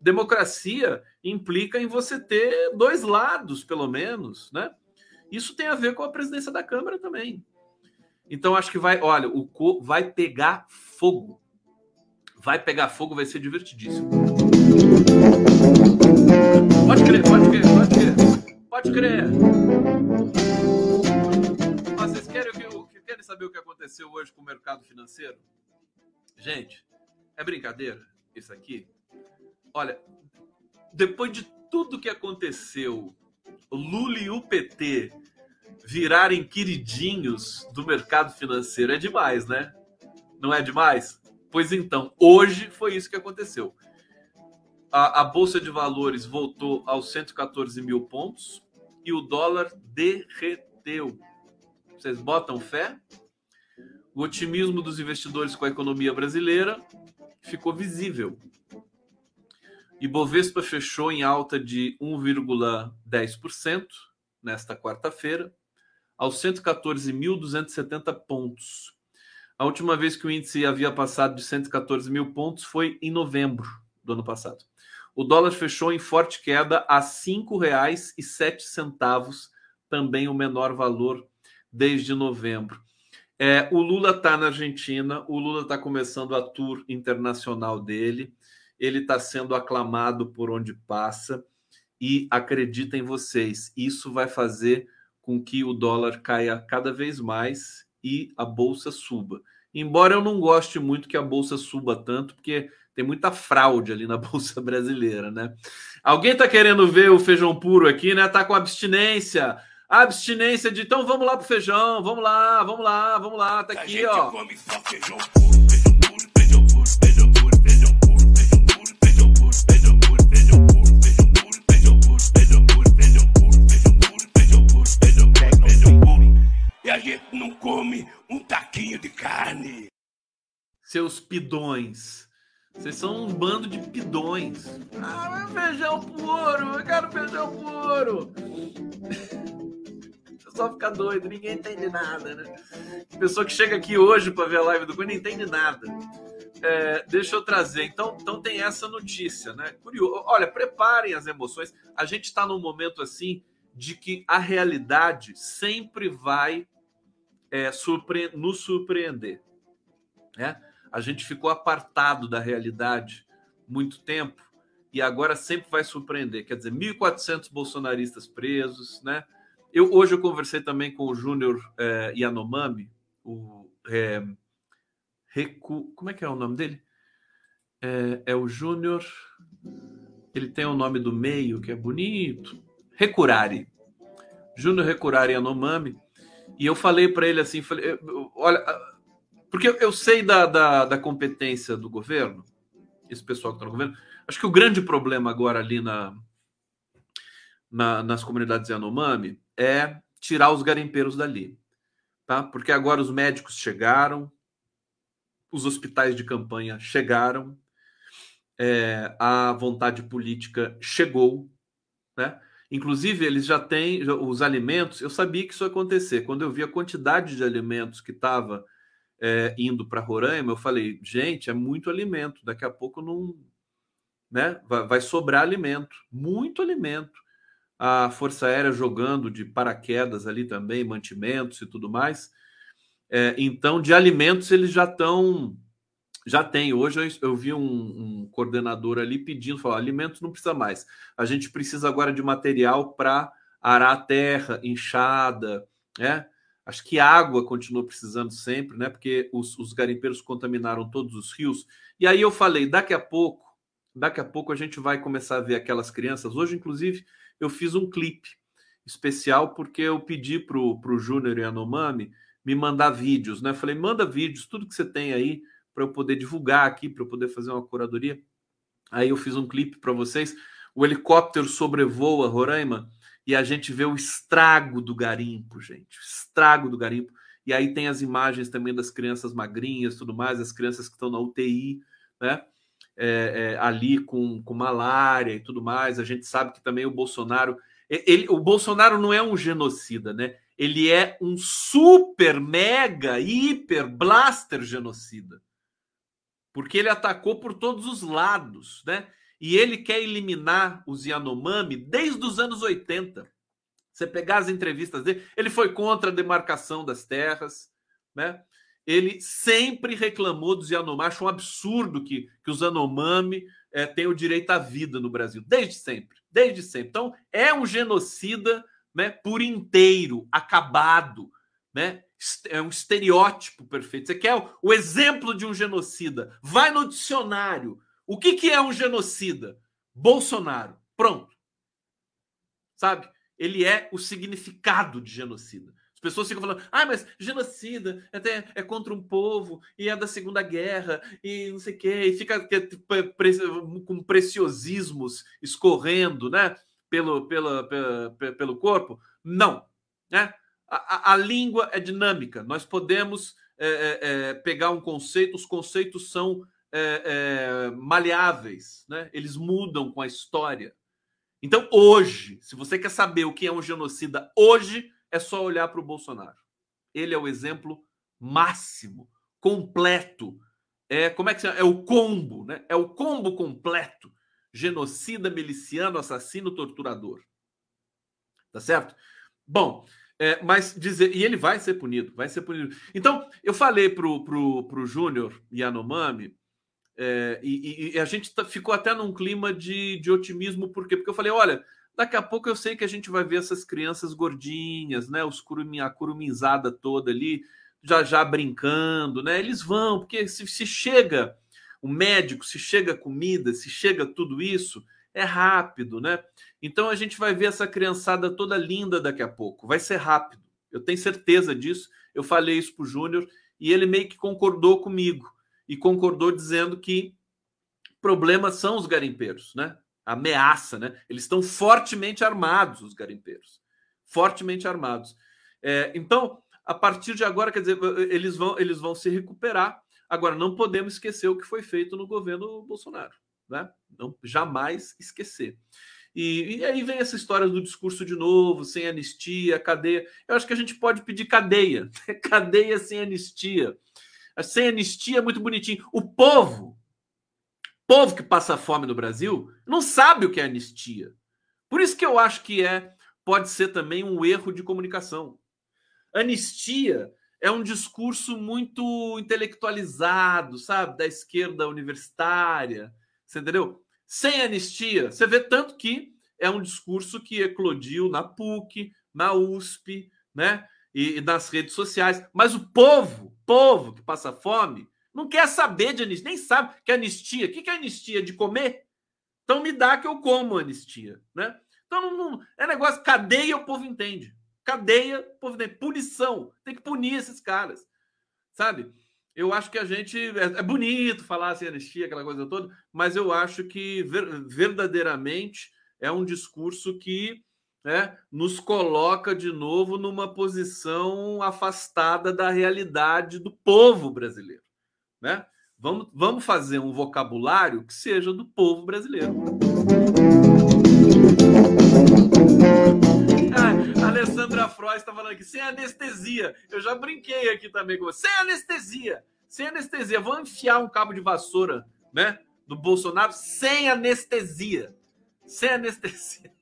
Democracia implica em você ter dois lados, pelo menos, né? Isso tem a ver com a presidência da Câmara também. Então acho que vai, olha, o co vai pegar fogo. Vai pegar fogo, vai ser divertidíssimo. Pode crer, pode crer, crer. Pode crer. Mas vocês querem, querem saber o que aconteceu hoje com o mercado financeiro? Gente, é brincadeira isso aqui? Olha, depois de tudo que aconteceu Lula e o PT virarem queridinhos do mercado financeiro é demais, né? Não é demais? Pois então, hoje foi isso que aconteceu. A, a Bolsa de Valores voltou aos 114 mil pontos e o dólar derreteu. Vocês botam fé? O otimismo dos investidores com a economia brasileira ficou visível. Ibovespa fechou em alta de 1,10% nesta quarta-feira, aos 114.270 pontos. A última vez que o índice havia passado de 114 mil pontos foi em novembro do ano passado. O dólar fechou em forte queda a R$ 5,07, também o menor valor desde novembro. É, o Lula está na Argentina, o Lula está começando a tour internacional dele ele está sendo aclamado por onde passa e acredita em vocês, isso vai fazer com que o dólar caia cada vez mais e a bolsa suba. Embora eu não goste muito que a bolsa suba tanto, porque tem muita fraude ali na Bolsa Brasileira, né? Alguém está querendo ver o feijão puro aqui, né? Tá com abstinência. Abstinência de então vamos lá pro feijão, vamos lá, vamos lá, vamos lá, tá aqui, ó. E a gente não come um taquinho de carne. Seus pidões. Vocês são um bando de pidões. Ah, feijão puro, eu quero feijão puro. <laughs> só fica doido, ninguém entende nada, né? Pessoa que chega aqui hoje para ver a live do Cunha não entende nada. É, deixa eu trazer. Então, então tem essa notícia, né? Curioso. Olha, preparem as emoções. A gente está num momento assim de que a realidade sempre vai é, surpre nos surpreender. Né? A gente ficou apartado da realidade muito tempo e agora sempre vai surpreender. Quer dizer, 1.400 bolsonaristas presos, né? Eu, hoje eu conversei também com o Júnior é, Yanomami, o é, Recu, como é que é o nome dele? É, é o Júnior. Ele tem o nome do meio que é bonito. Recurari. Júnior Recurari Yanomami. E eu falei para ele assim, falei, olha, porque eu sei da, da, da competência do governo, esse pessoal que está no governo. Acho que o grande problema agora ali na, na, nas comunidades Yanomami é tirar os garimpeiros dali, tá? Porque agora os médicos chegaram, os hospitais de campanha chegaram, é, a vontade política chegou, né? Inclusive, eles já têm os alimentos. Eu sabia que isso ia acontecer. Quando eu vi a quantidade de alimentos que estava é, indo para Roraima, eu falei, gente, é muito alimento. Daqui a pouco não. Né? Vai, vai sobrar alimento, muito alimento a Força Aérea jogando de paraquedas ali também, mantimentos e tudo mais. É, então, de alimentos, eles já estão. Já tem. Hoje eu, eu vi um, um, coordenador ali pedindo: falou, alimentos não precisa mais. A gente precisa agora de material para arar a terra, enxada, né? Acho que água continua precisando sempre, né? Porque os, os garimpeiros contaminaram todos os rios. E aí eu falei: daqui a pouco, daqui a pouco a gente vai começar a ver aquelas crianças. Hoje, inclusive, eu fiz um clipe especial porque eu pedi para o Júnior Yanomami me mandar vídeos, né? Falei, manda vídeos, tudo que você tem aí para eu poder divulgar aqui, para eu poder fazer uma curadoria. Aí eu fiz um clipe para vocês. O helicóptero sobrevoa Roraima e a gente vê o estrago do garimpo, gente. O estrago do garimpo. E aí tem as imagens também das crianças magrinhas, tudo mais, as crianças que estão na UTI, né? é, é, ali com, com malária e tudo mais. A gente sabe que também o Bolsonaro. Ele, o Bolsonaro não é um genocida, né? Ele é um super, mega, hiper, blaster genocida. Porque ele atacou por todos os lados, né? E ele quer eliminar os Yanomami desde os anos 80. Você pegar as entrevistas dele, ele foi contra a demarcação das terras, né? ele sempre reclamou dos Yanomami. Acho um absurdo que, que os Yanomami é, tenham direito à vida no Brasil, desde sempre, desde sempre. Então, é um genocida né, por inteiro, acabado, né? É um estereótipo perfeito. Você quer o exemplo de um genocida? Vai no dicionário. O que, que é um genocida? Bolsonaro. Pronto. Sabe? Ele é o significado de genocida pessoas ficam falando, ah, mas genocida até é contra um povo e é da Segunda Guerra e não sei o quê, e fica com preciosismos escorrendo, né, pelo, pelo, pelo, pelo corpo. Não, né? A, a, a língua é dinâmica. Nós podemos é, é, é pegar um conceito, os conceitos são é, é, maleáveis, né? Eles mudam com a história. Então, hoje, se você quer saber o que é um genocida hoje, é só olhar para o Bolsonaro. Ele é o exemplo máximo, completo. É como é que chama? É o combo, né? É o combo completo. Genocida, miliciano, assassino, torturador. Tá certo? Bom, é, mas dizer. E ele vai ser punido, vai ser punido. Então, eu falei pro, pro, pro Júnior Yanomami, é, e, e, a gente tá, ficou até num clima de, de otimismo, por quê? Porque eu falei: olha, Daqui a pouco eu sei que a gente vai ver essas crianças gordinhas, né? Os a curumizada toda ali, já já brincando, né? Eles vão, porque se, se chega O médico, se chega comida, se chega tudo isso, é rápido, né? Então a gente vai ver essa criançada toda linda daqui a pouco. Vai ser rápido. Eu tenho certeza disso. Eu falei isso para o Júnior e ele meio que concordou comigo. E concordou dizendo que problemas são os garimpeiros, né? Ameaça, né? Eles estão fortemente armados, os garimpeiros. Fortemente armados. É, então, a partir de agora, quer dizer, eles vão, eles vão se recuperar. Agora, não podemos esquecer o que foi feito no governo Bolsonaro, né? Não jamais esquecer. E, e, aí vem essa história do discurso de novo, sem anistia, cadeia. Eu acho que a gente pode pedir cadeia, <laughs> cadeia sem anistia. Sem anistia é muito bonitinho. O povo, povo que passa fome no Brasil, não sabe o que é anistia. Por isso que eu acho que é pode ser também um erro de comunicação. Anistia é um discurso muito intelectualizado, sabe, da esquerda universitária, você entendeu? Sem anistia, você vê tanto que é um discurso que eclodiu na PUC, na USP, né? E, e nas redes sociais. Mas o povo, povo que passa fome, não quer saber de anistia, nem sabe que anistia. O que é anistia? De comer? Então me dá que eu como anistia, né? Então não, não, é negócio, cadeia o povo entende. Cadeia, o povo entende. Punição, tem que punir esses caras, sabe? Eu acho que a gente. É, é bonito falar assim, anistia, aquela coisa toda, mas eu acho que ver, verdadeiramente é um discurso que né, nos coloca de novo numa posição afastada da realidade do povo brasileiro. Né? Vamos, vamos fazer um vocabulário que seja do povo brasileiro. Ah, Alessandra Frois está falando aqui, sem anestesia. Eu já brinquei aqui também com você. Sem anestesia. Sem anestesia. Vou enfiar um cabo de vassoura, né? Do Bolsonaro sem anestesia. Sem anestesia.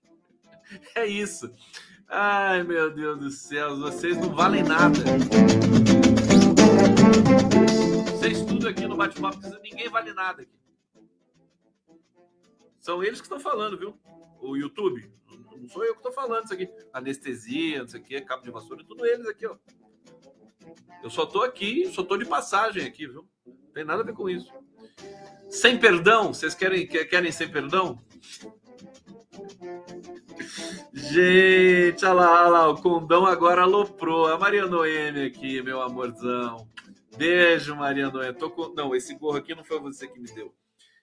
É isso. Ai, meu Deus do céu. Vocês não valem nada. Vocês tudo aqui no bate-papo, ninguém vale nada aqui. São eles que estão falando, viu? O YouTube. Não sou eu que estou falando isso aqui. Anestesia, não sei o quê, cabo de vassoura, tudo eles aqui, ó. Eu só tô aqui, só tô de passagem aqui, viu? Não tem nada a ver com isso. Sem perdão? Vocês querem, querem sem perdão? Gente, olha lá, olha lá, o condão agora aloprou. A Maria Noemi aqui, meu amorzão. Beijo, Maria Noemi. Tô com... Não, esse gorro aqui não foi você que me deu.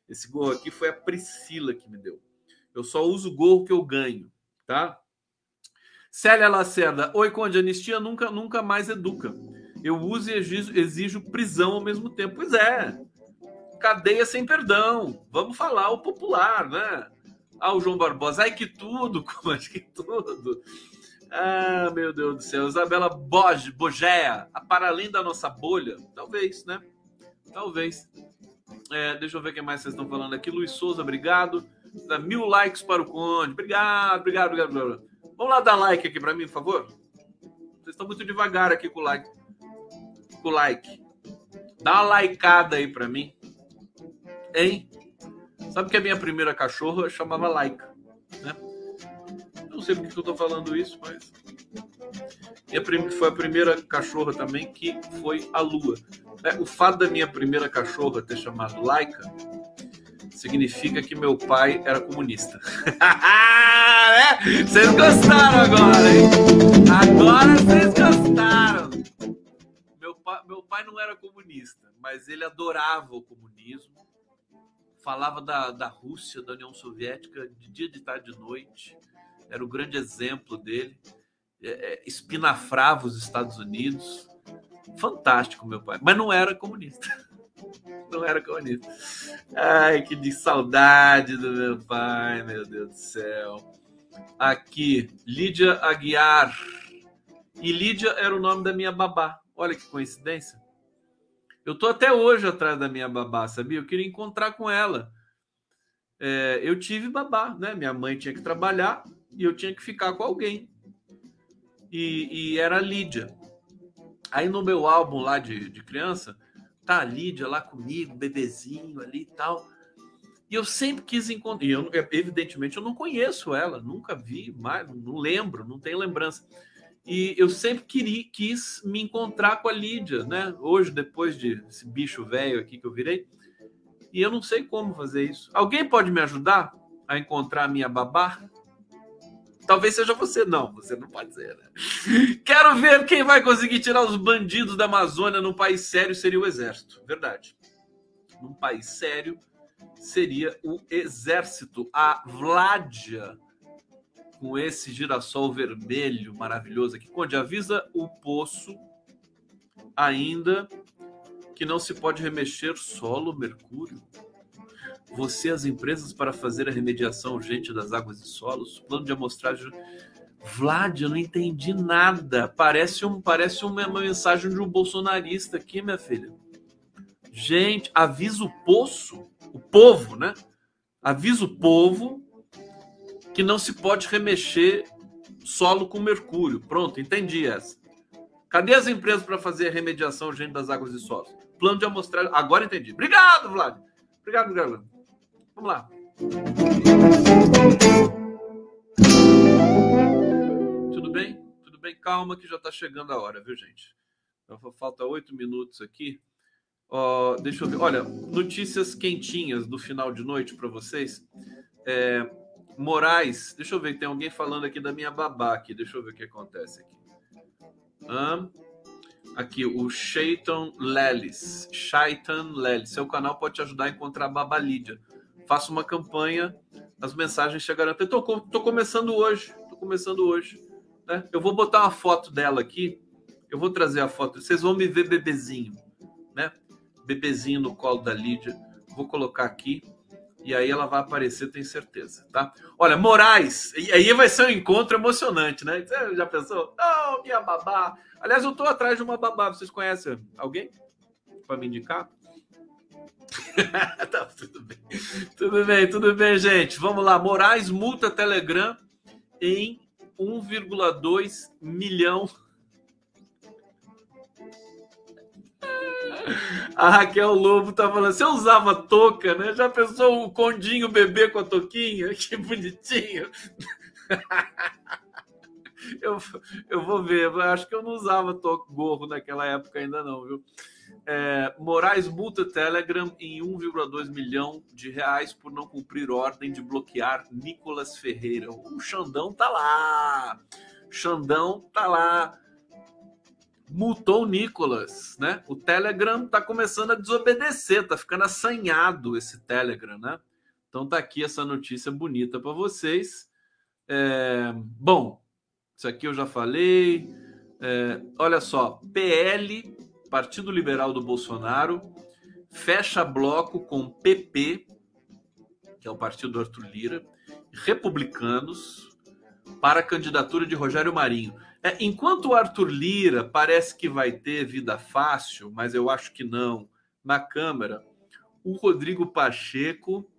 Esse gorro aqui foi a Priscila que me deu. Eu só uso o gorro que eu ganho, tá? Célia Lacerda. Oi, Conde, anistia nunca, nunca mais educa. Eu uso e exijo, exijo prisão ao mesmo tempo. Pois é. Cadeia sem perdão. Vamos falar o popular, né? Ah, o João Barbosa, ai que tudo, <laughs> acho que tudo. Ah, meu Deus do céu. Isabela Boge, Bogea, para além da nossa bolha? Talvez, né? Talvez. É, deixa eu ver o que mais vocês estão falando aqui. Luiz Souza, obrigado. Dá mil likes para o Conde. Obrigado, obrigado, obrigado, obrigado. Vamos lá dar like aqui para mim, por favor? Vocês estão muito devagar aqui com o like. Com o like. Dá uma likeada aí para mim. Hein? Sabe que a minha primeira cachorra chamava Laika, né? Não sei porque que eu tô falando isso, mas minha foi a primeira cachorra também que foi a Lua. É, o fato da minha primeira cachorra ter chamado Laika significa que meu pai era comunista. <laughs> é? Vocês gostaram agora, hein? Agora vocês gostaram. Meu meu pai não era comunista, mas ele adorava o comunismo falava da, da Rússia, da União Soviética, de dia, de tarde, de noite. Era o grande exemplo dele. É, é, espinafrava os Estados Unidos. Fantástico, meu pai. Mas não era comunista. <laughs> Não era comunista. Ai, que de saudade do meu pai, meu Deus do céu. Aqui, Lídia Aguiar. E Lídia era o nome da minha babá. Olha que coincidência. Eu tô até hoje atrás da minha babá, sabia? Eu queria encontrar com ela. É, eu tive babá, né? Minha mãe tinha que trabalhar e eu tinha que ficar com alguém. E, e era a Lídia. Aí no meu álbum lá de, de criança, tá a Lídia lá comigo, bebezinho ali e tal. E eu sempre quis encontrar. E eu, evidentemente, eu não conheço ela, nunca vi, mais, não lembro, não tenho lembrança. E eu sempre queria, quis me encontrar com a Lídia, né? Hoje, depois de esse bicho velho aqui que eu virei, E eu não sei como fazer isso. Alguém pode me ajudar a encontrar a minha babá? Talvez seja você. Não, você não pode ser, né? <laughs> Quero ver quem vai conseguir tirar os bandidos da Amazônia num país sério seria o Exército. Verdade. Num país sério seria o Exército. A Vládia, com esse girassol vermelho maravilhoso aqui, onde avisa o poço ainda que não se pode remexer solo mercúrio. Você, as empresas, para fazer a remediação urgente das águas e solos, plano de amostragem. Vlad, eu não entendi nada. Parece, um, parece uma, uma mensagem de um bolsonarista aqui, minha filha. Gente, avisa o poço, o povo, né? Avisa o povo que não se pode remexer solo com mercúrio. Pronto, entendi essa. Cadê as empresas para fazer a remediação urgente das águas e solos? Plano de amostragem. Agora entendi. Obrigado, Vlad. Obrigado, obrigado. Vamos lá. Tudo bem? Tudo bem? Calma que já está chegando a hora, viu, gente? Então, falta oito minutos aqui. Uh, deixa eu ver. Olha, notícias quentinhas do final de noite para vocês. É, Moraes, deixa eu ver, tem alguém falando aqui da minha babá aqui. Deixa eu ver o que acontece aqui. Aqui, o Shaitan Lelis. Shaitan Lelis. Seu canal pode te ajudar a encontrar a Baba Lídia faço uma campanha, as mensagens chegarão até. Tô, tô começando hoje, tô começando hoje. Né? Eu vou botar uma foto dela aqui. Eu vou trazer a foto. Vocês vão me ver bebezinho, né? Bebezinho no colo da Lídia. Vou colocar aqui e aí ela vai aparecer, tenho certeza, tá? Olha, Moraes, e aí vai ser um encontro emocionante, né? Você já pensou? Oh, minha babá. Aliás, eu tô atrás de uma babá. Vocês conhecem alguém para me indicar? <laughs> tá, tudo bem. Tudo bem, tudo bem, gente. Vamos lá. Moraes multa Telegram em 1,2 milhão. A Raquel Lobo tá falando, você usava touca, né? Já pensou o condinho bebê com a touquinha? <laughs> Que bonitinho. <laughs> Eu, eu vou ver, acho que eu não usava toque gorro naquela época ainda não, viu? É, Moraes multa Telegram em 1,2 milhão de reais por não cumprir ordem de bloquear Nicolas Ferreira. O Xandão tá lá. Xandão tá lá. Multou o Nicolas, né? O Telegram tá começando a desobedecer, tá ficando assanhado esse Telegram, né? Então tá aqui essa notícia bonita para vocês. É, bom, isso aqui eu já falei. É, olha só, PL Partido Liberal do Bolsonaro fecha bloco com PP, que é o partido do Arthur Lira, republicanos, para a candidatura de Rogério Marinho. É, enquanto o Arthur Lira parece que vai ter vida fácil, mas eu acho que não, na Câmara, o Rodrigo Pacheco,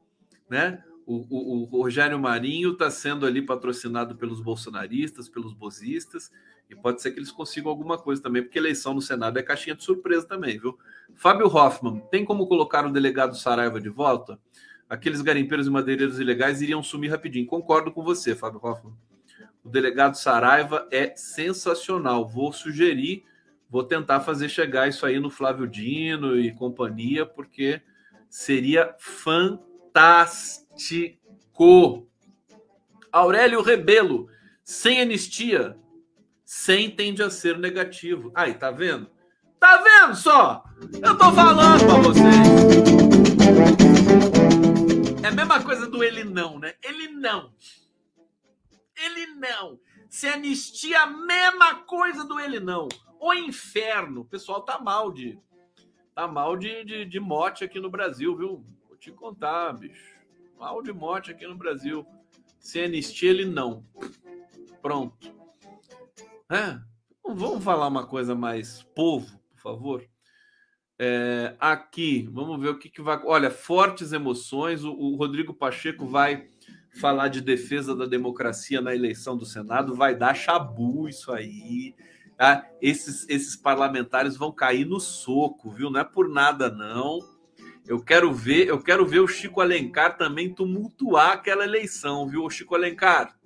né? O, o, o Rogério Marinho está sendo ali patrocinado pelos bolsonaristas, pelos bozistas, e pode ser que eles consigam alguma coisa também, porque eleição no Senado é caixinha de surpresa também, viu? Fábio Hoffman, tem como colocar o delegado Saraiva de volta? Aqueles garimpeiros e madeireiros ilegais iriam sumir rapidinho. Concordo com você, Fábio Hoffman. O delegado Saraiva é sensacional. Vou sugerir, vou tentar fazer chegar isso aí no Flávio Dino e companhia, porque seria fantástico. Aurélio Rebelo, sem anistia, 100 tende a ser negativo. Aí, tá vendo? Tá vendo só? Eu tô falando pra vocês. É a mesma coisa do ele não, né? Ele não. Ele não. Se anistia a mesma coisa do ele não. O inferno. O pessoal tá mal de. Tá mal de, de, de mote aqui no Brasil, viu? Vou te contar, bicho. Mal de mote aqui no Brasil. Se anistia, ele não. Pronto. É, vamos falar uma coisa mais povo, por favor. É, aqui, vamos ver o que, que vai. Olha, fortes emoções. O, o, Rodrigo Pacheco vai falar de defesa da democracia na eleição do Senado. Vai dar chabu isso aí. Tá? Esses, esses parlamentares vão cair no soco, viu? Não é por nada, não. Eu quero ver, eu quero ver o Chico Alencar também tumultuar aquela eleição, viu, o Chico Alencar?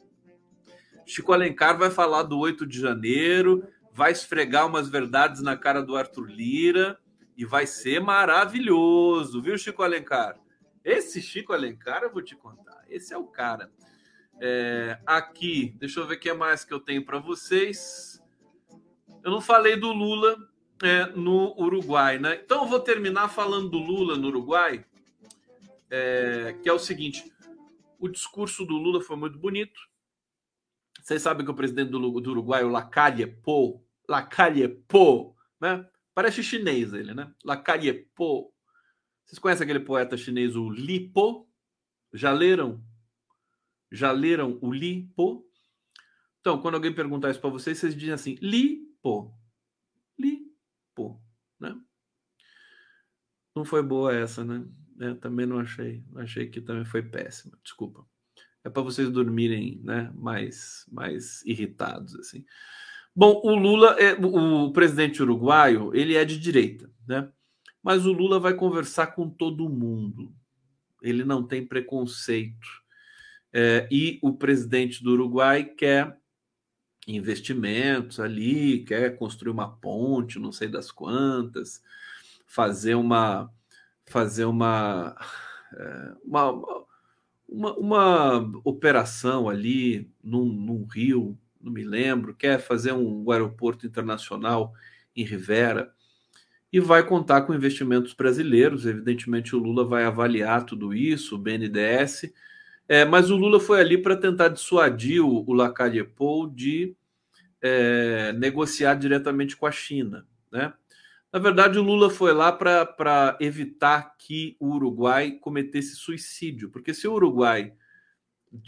Chico Alencar vai falar do 8 de janeiro, vai esfregar umas verdades na cara do Arthur Lira E vai ser maravilhoso, viu, Chico Alencar? Esse Chico Alencar, eu vou te contar. Esse é o cara. É, aqui, deixa eu ver o que mais que eu tenho para vocês. Eu não falei do Lula é, no Uruguai, né? Então eu vou terminar falando do Lula no Uruguai, é, que é o seguinte: o discurso do Lula foi muito bonito. Vocês sabem que o presidente do, do Uruguai, o Lacalle Po, Lacalle né? Parece chinês ele, né? Lacalle Po. Vocês conhecem aquele poeta chinês, o Li Po? Já leram? Já leram o Li Po? Então, quando alguém perguntar isso para vocês, vocês dizem assim: Li Po. Li Po, né? Não foi boa essa, né? Eu também não achei. Achei que também foi péssima. Desculpa. É para vocês dormirem, né? Mais, mais irritados assim. Bom, o Lula, é, o presidente uruguaio, ele é de direita, né? Mas o Lula vai conversar com todo mundo. Ele não tem preconceito. É, e o presidente do Uruguai quer investimentos ali, quer construir uma ponte, não sei das quantas, fazer uma fazer uma é, uma, uma, uma, operação ali num, num, rio, não me lembro, quer fazer um aeroporto internacional em Rivera e vai contar com investimentos brasileiros. Evidentemente, o Lula vai avaliar tudo isso, o BNDES, é, mas o Lula foi ali para tentar dissuadir o, o Lacalle Pou de é, negociar diretamente com a China, né? Na verdade, o Lula foi lá para evitar que o Uruguai cometesse suicídio, porque se o Uruguai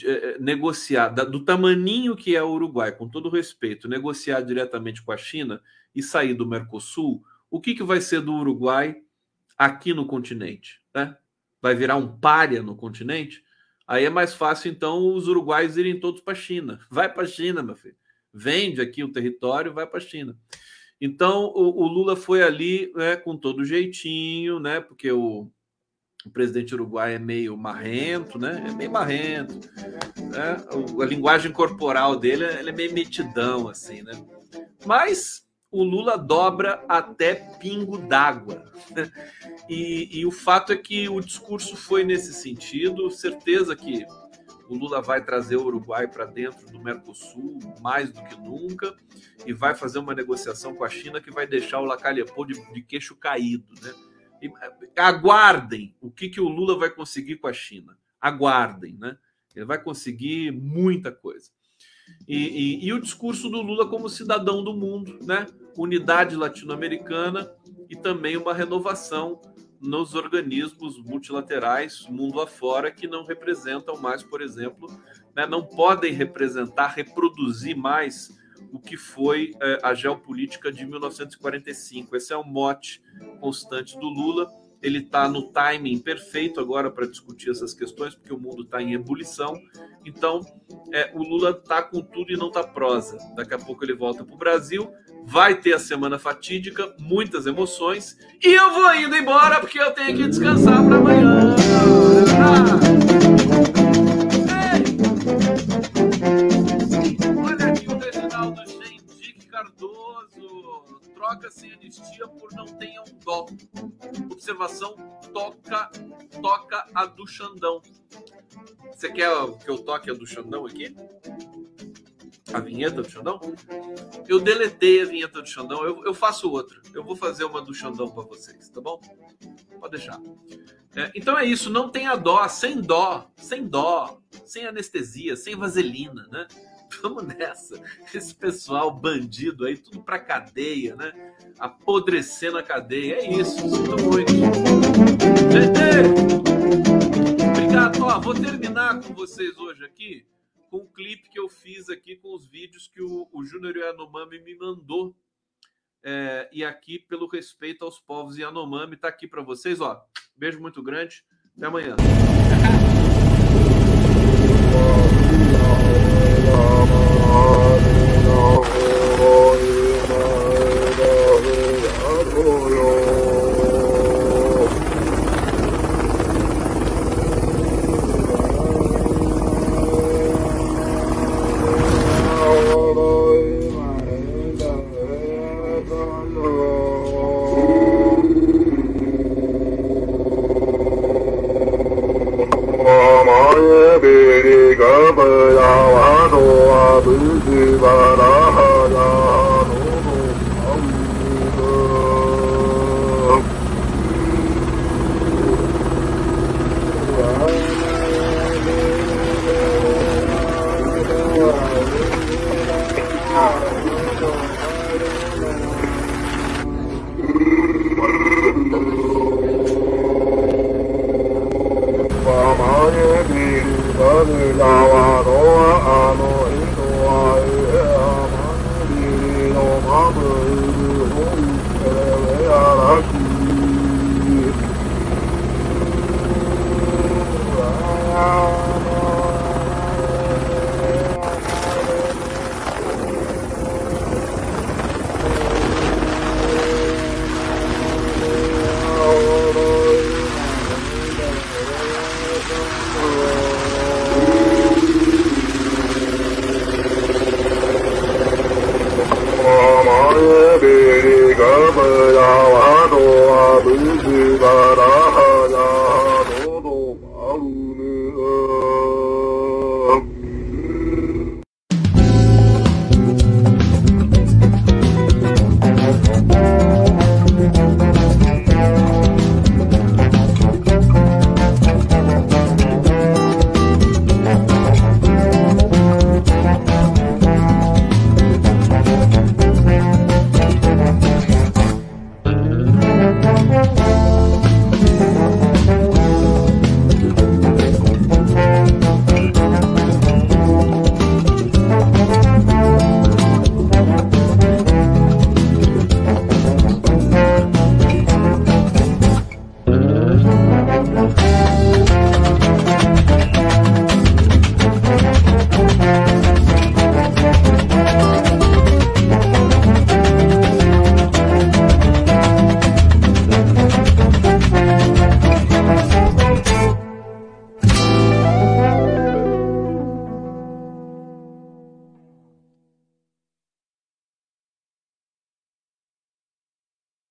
é, negociar, do tamaninho que é o Uruguai, com todo respeito, negociar diretamente com a China e sair do Mercosul, o que, que vai ser do Uruguai aqui no continente? Né? Vai virar um párea no continente? Aí é mais fácil, então, os uruguaios irem todos para a China. <laughs> Vai para a China, meu filho. Vende aqui o território, vai para a China. Então, o, o, Lula foi ali né, com todo jeitinho, né? Porque o, o presidente uruguai é meio marrento, né? É meio marrento. Né? a linguagem corporal dele é meio metidão, assim, né? Mas o Lula dobra até pingo d'água. <laughs> E, e o fato é que o discurso foi nesse sentido, certeza que o Lula vai trazer o Uruguai para dentro do Mercosul mais do que nunca e vai fazer uma negociação com a China que vai deixar o Lacalhepô de, de queixo caído. Né? E, aguardem o que, que o Lula vai conseguir com a China. Aguardem, né? Ele vai conseguir muita coisa. E, e, e, o discurso do Lula como cidadão do mundo, né? Unidade latino-americana e também uma renovação nos organismos multilaterais mundo afora que não representam mais, por exemplo, né, não podem representar, reproduzir mais o que foi é, a geopolítica de 1945. Esse é o mote constante do Lula. Ele está no timing perfeito agora para discutir essas questões, porque o mundo está em ebulição. Então, é, o Lula está com tudo e não está prosa. Daqui a pouco ele volta para o Brasil Vai ter a semana fatídica, muitas emoções. E eu vou indo embora porque eu tenho que descansar para amanhã. Observação: toca, toca a do Xandão. Você quer que eu toque a do Xandão aqui? a vinheta do Xandão? Eu deletei a vinheta do Xandão, eu, eu faço outra. Eu vou fazer uma do Xandão para vocês, tá bom? Pode deixar. É, então é isso, não tenha dó, sem dó, sem dó, sem anestesia, sem vaselina, né? Vamos nessa. Esse pessoal bandido aí, tudo pra cadeia, né? Apodrecendo a cadeia. É isso, sinto muito. Obrigado. Ó, vou terminar com vocês hoje aqui com o clipe que eu fiz aqui com os vídeos que o, o Júnior Yanomami me mandou. É, e aqui, pelo respeito aos povos Yanomami, tá aqui para vocês, ó. Beijo muito grande. Até amanhã. <laughs>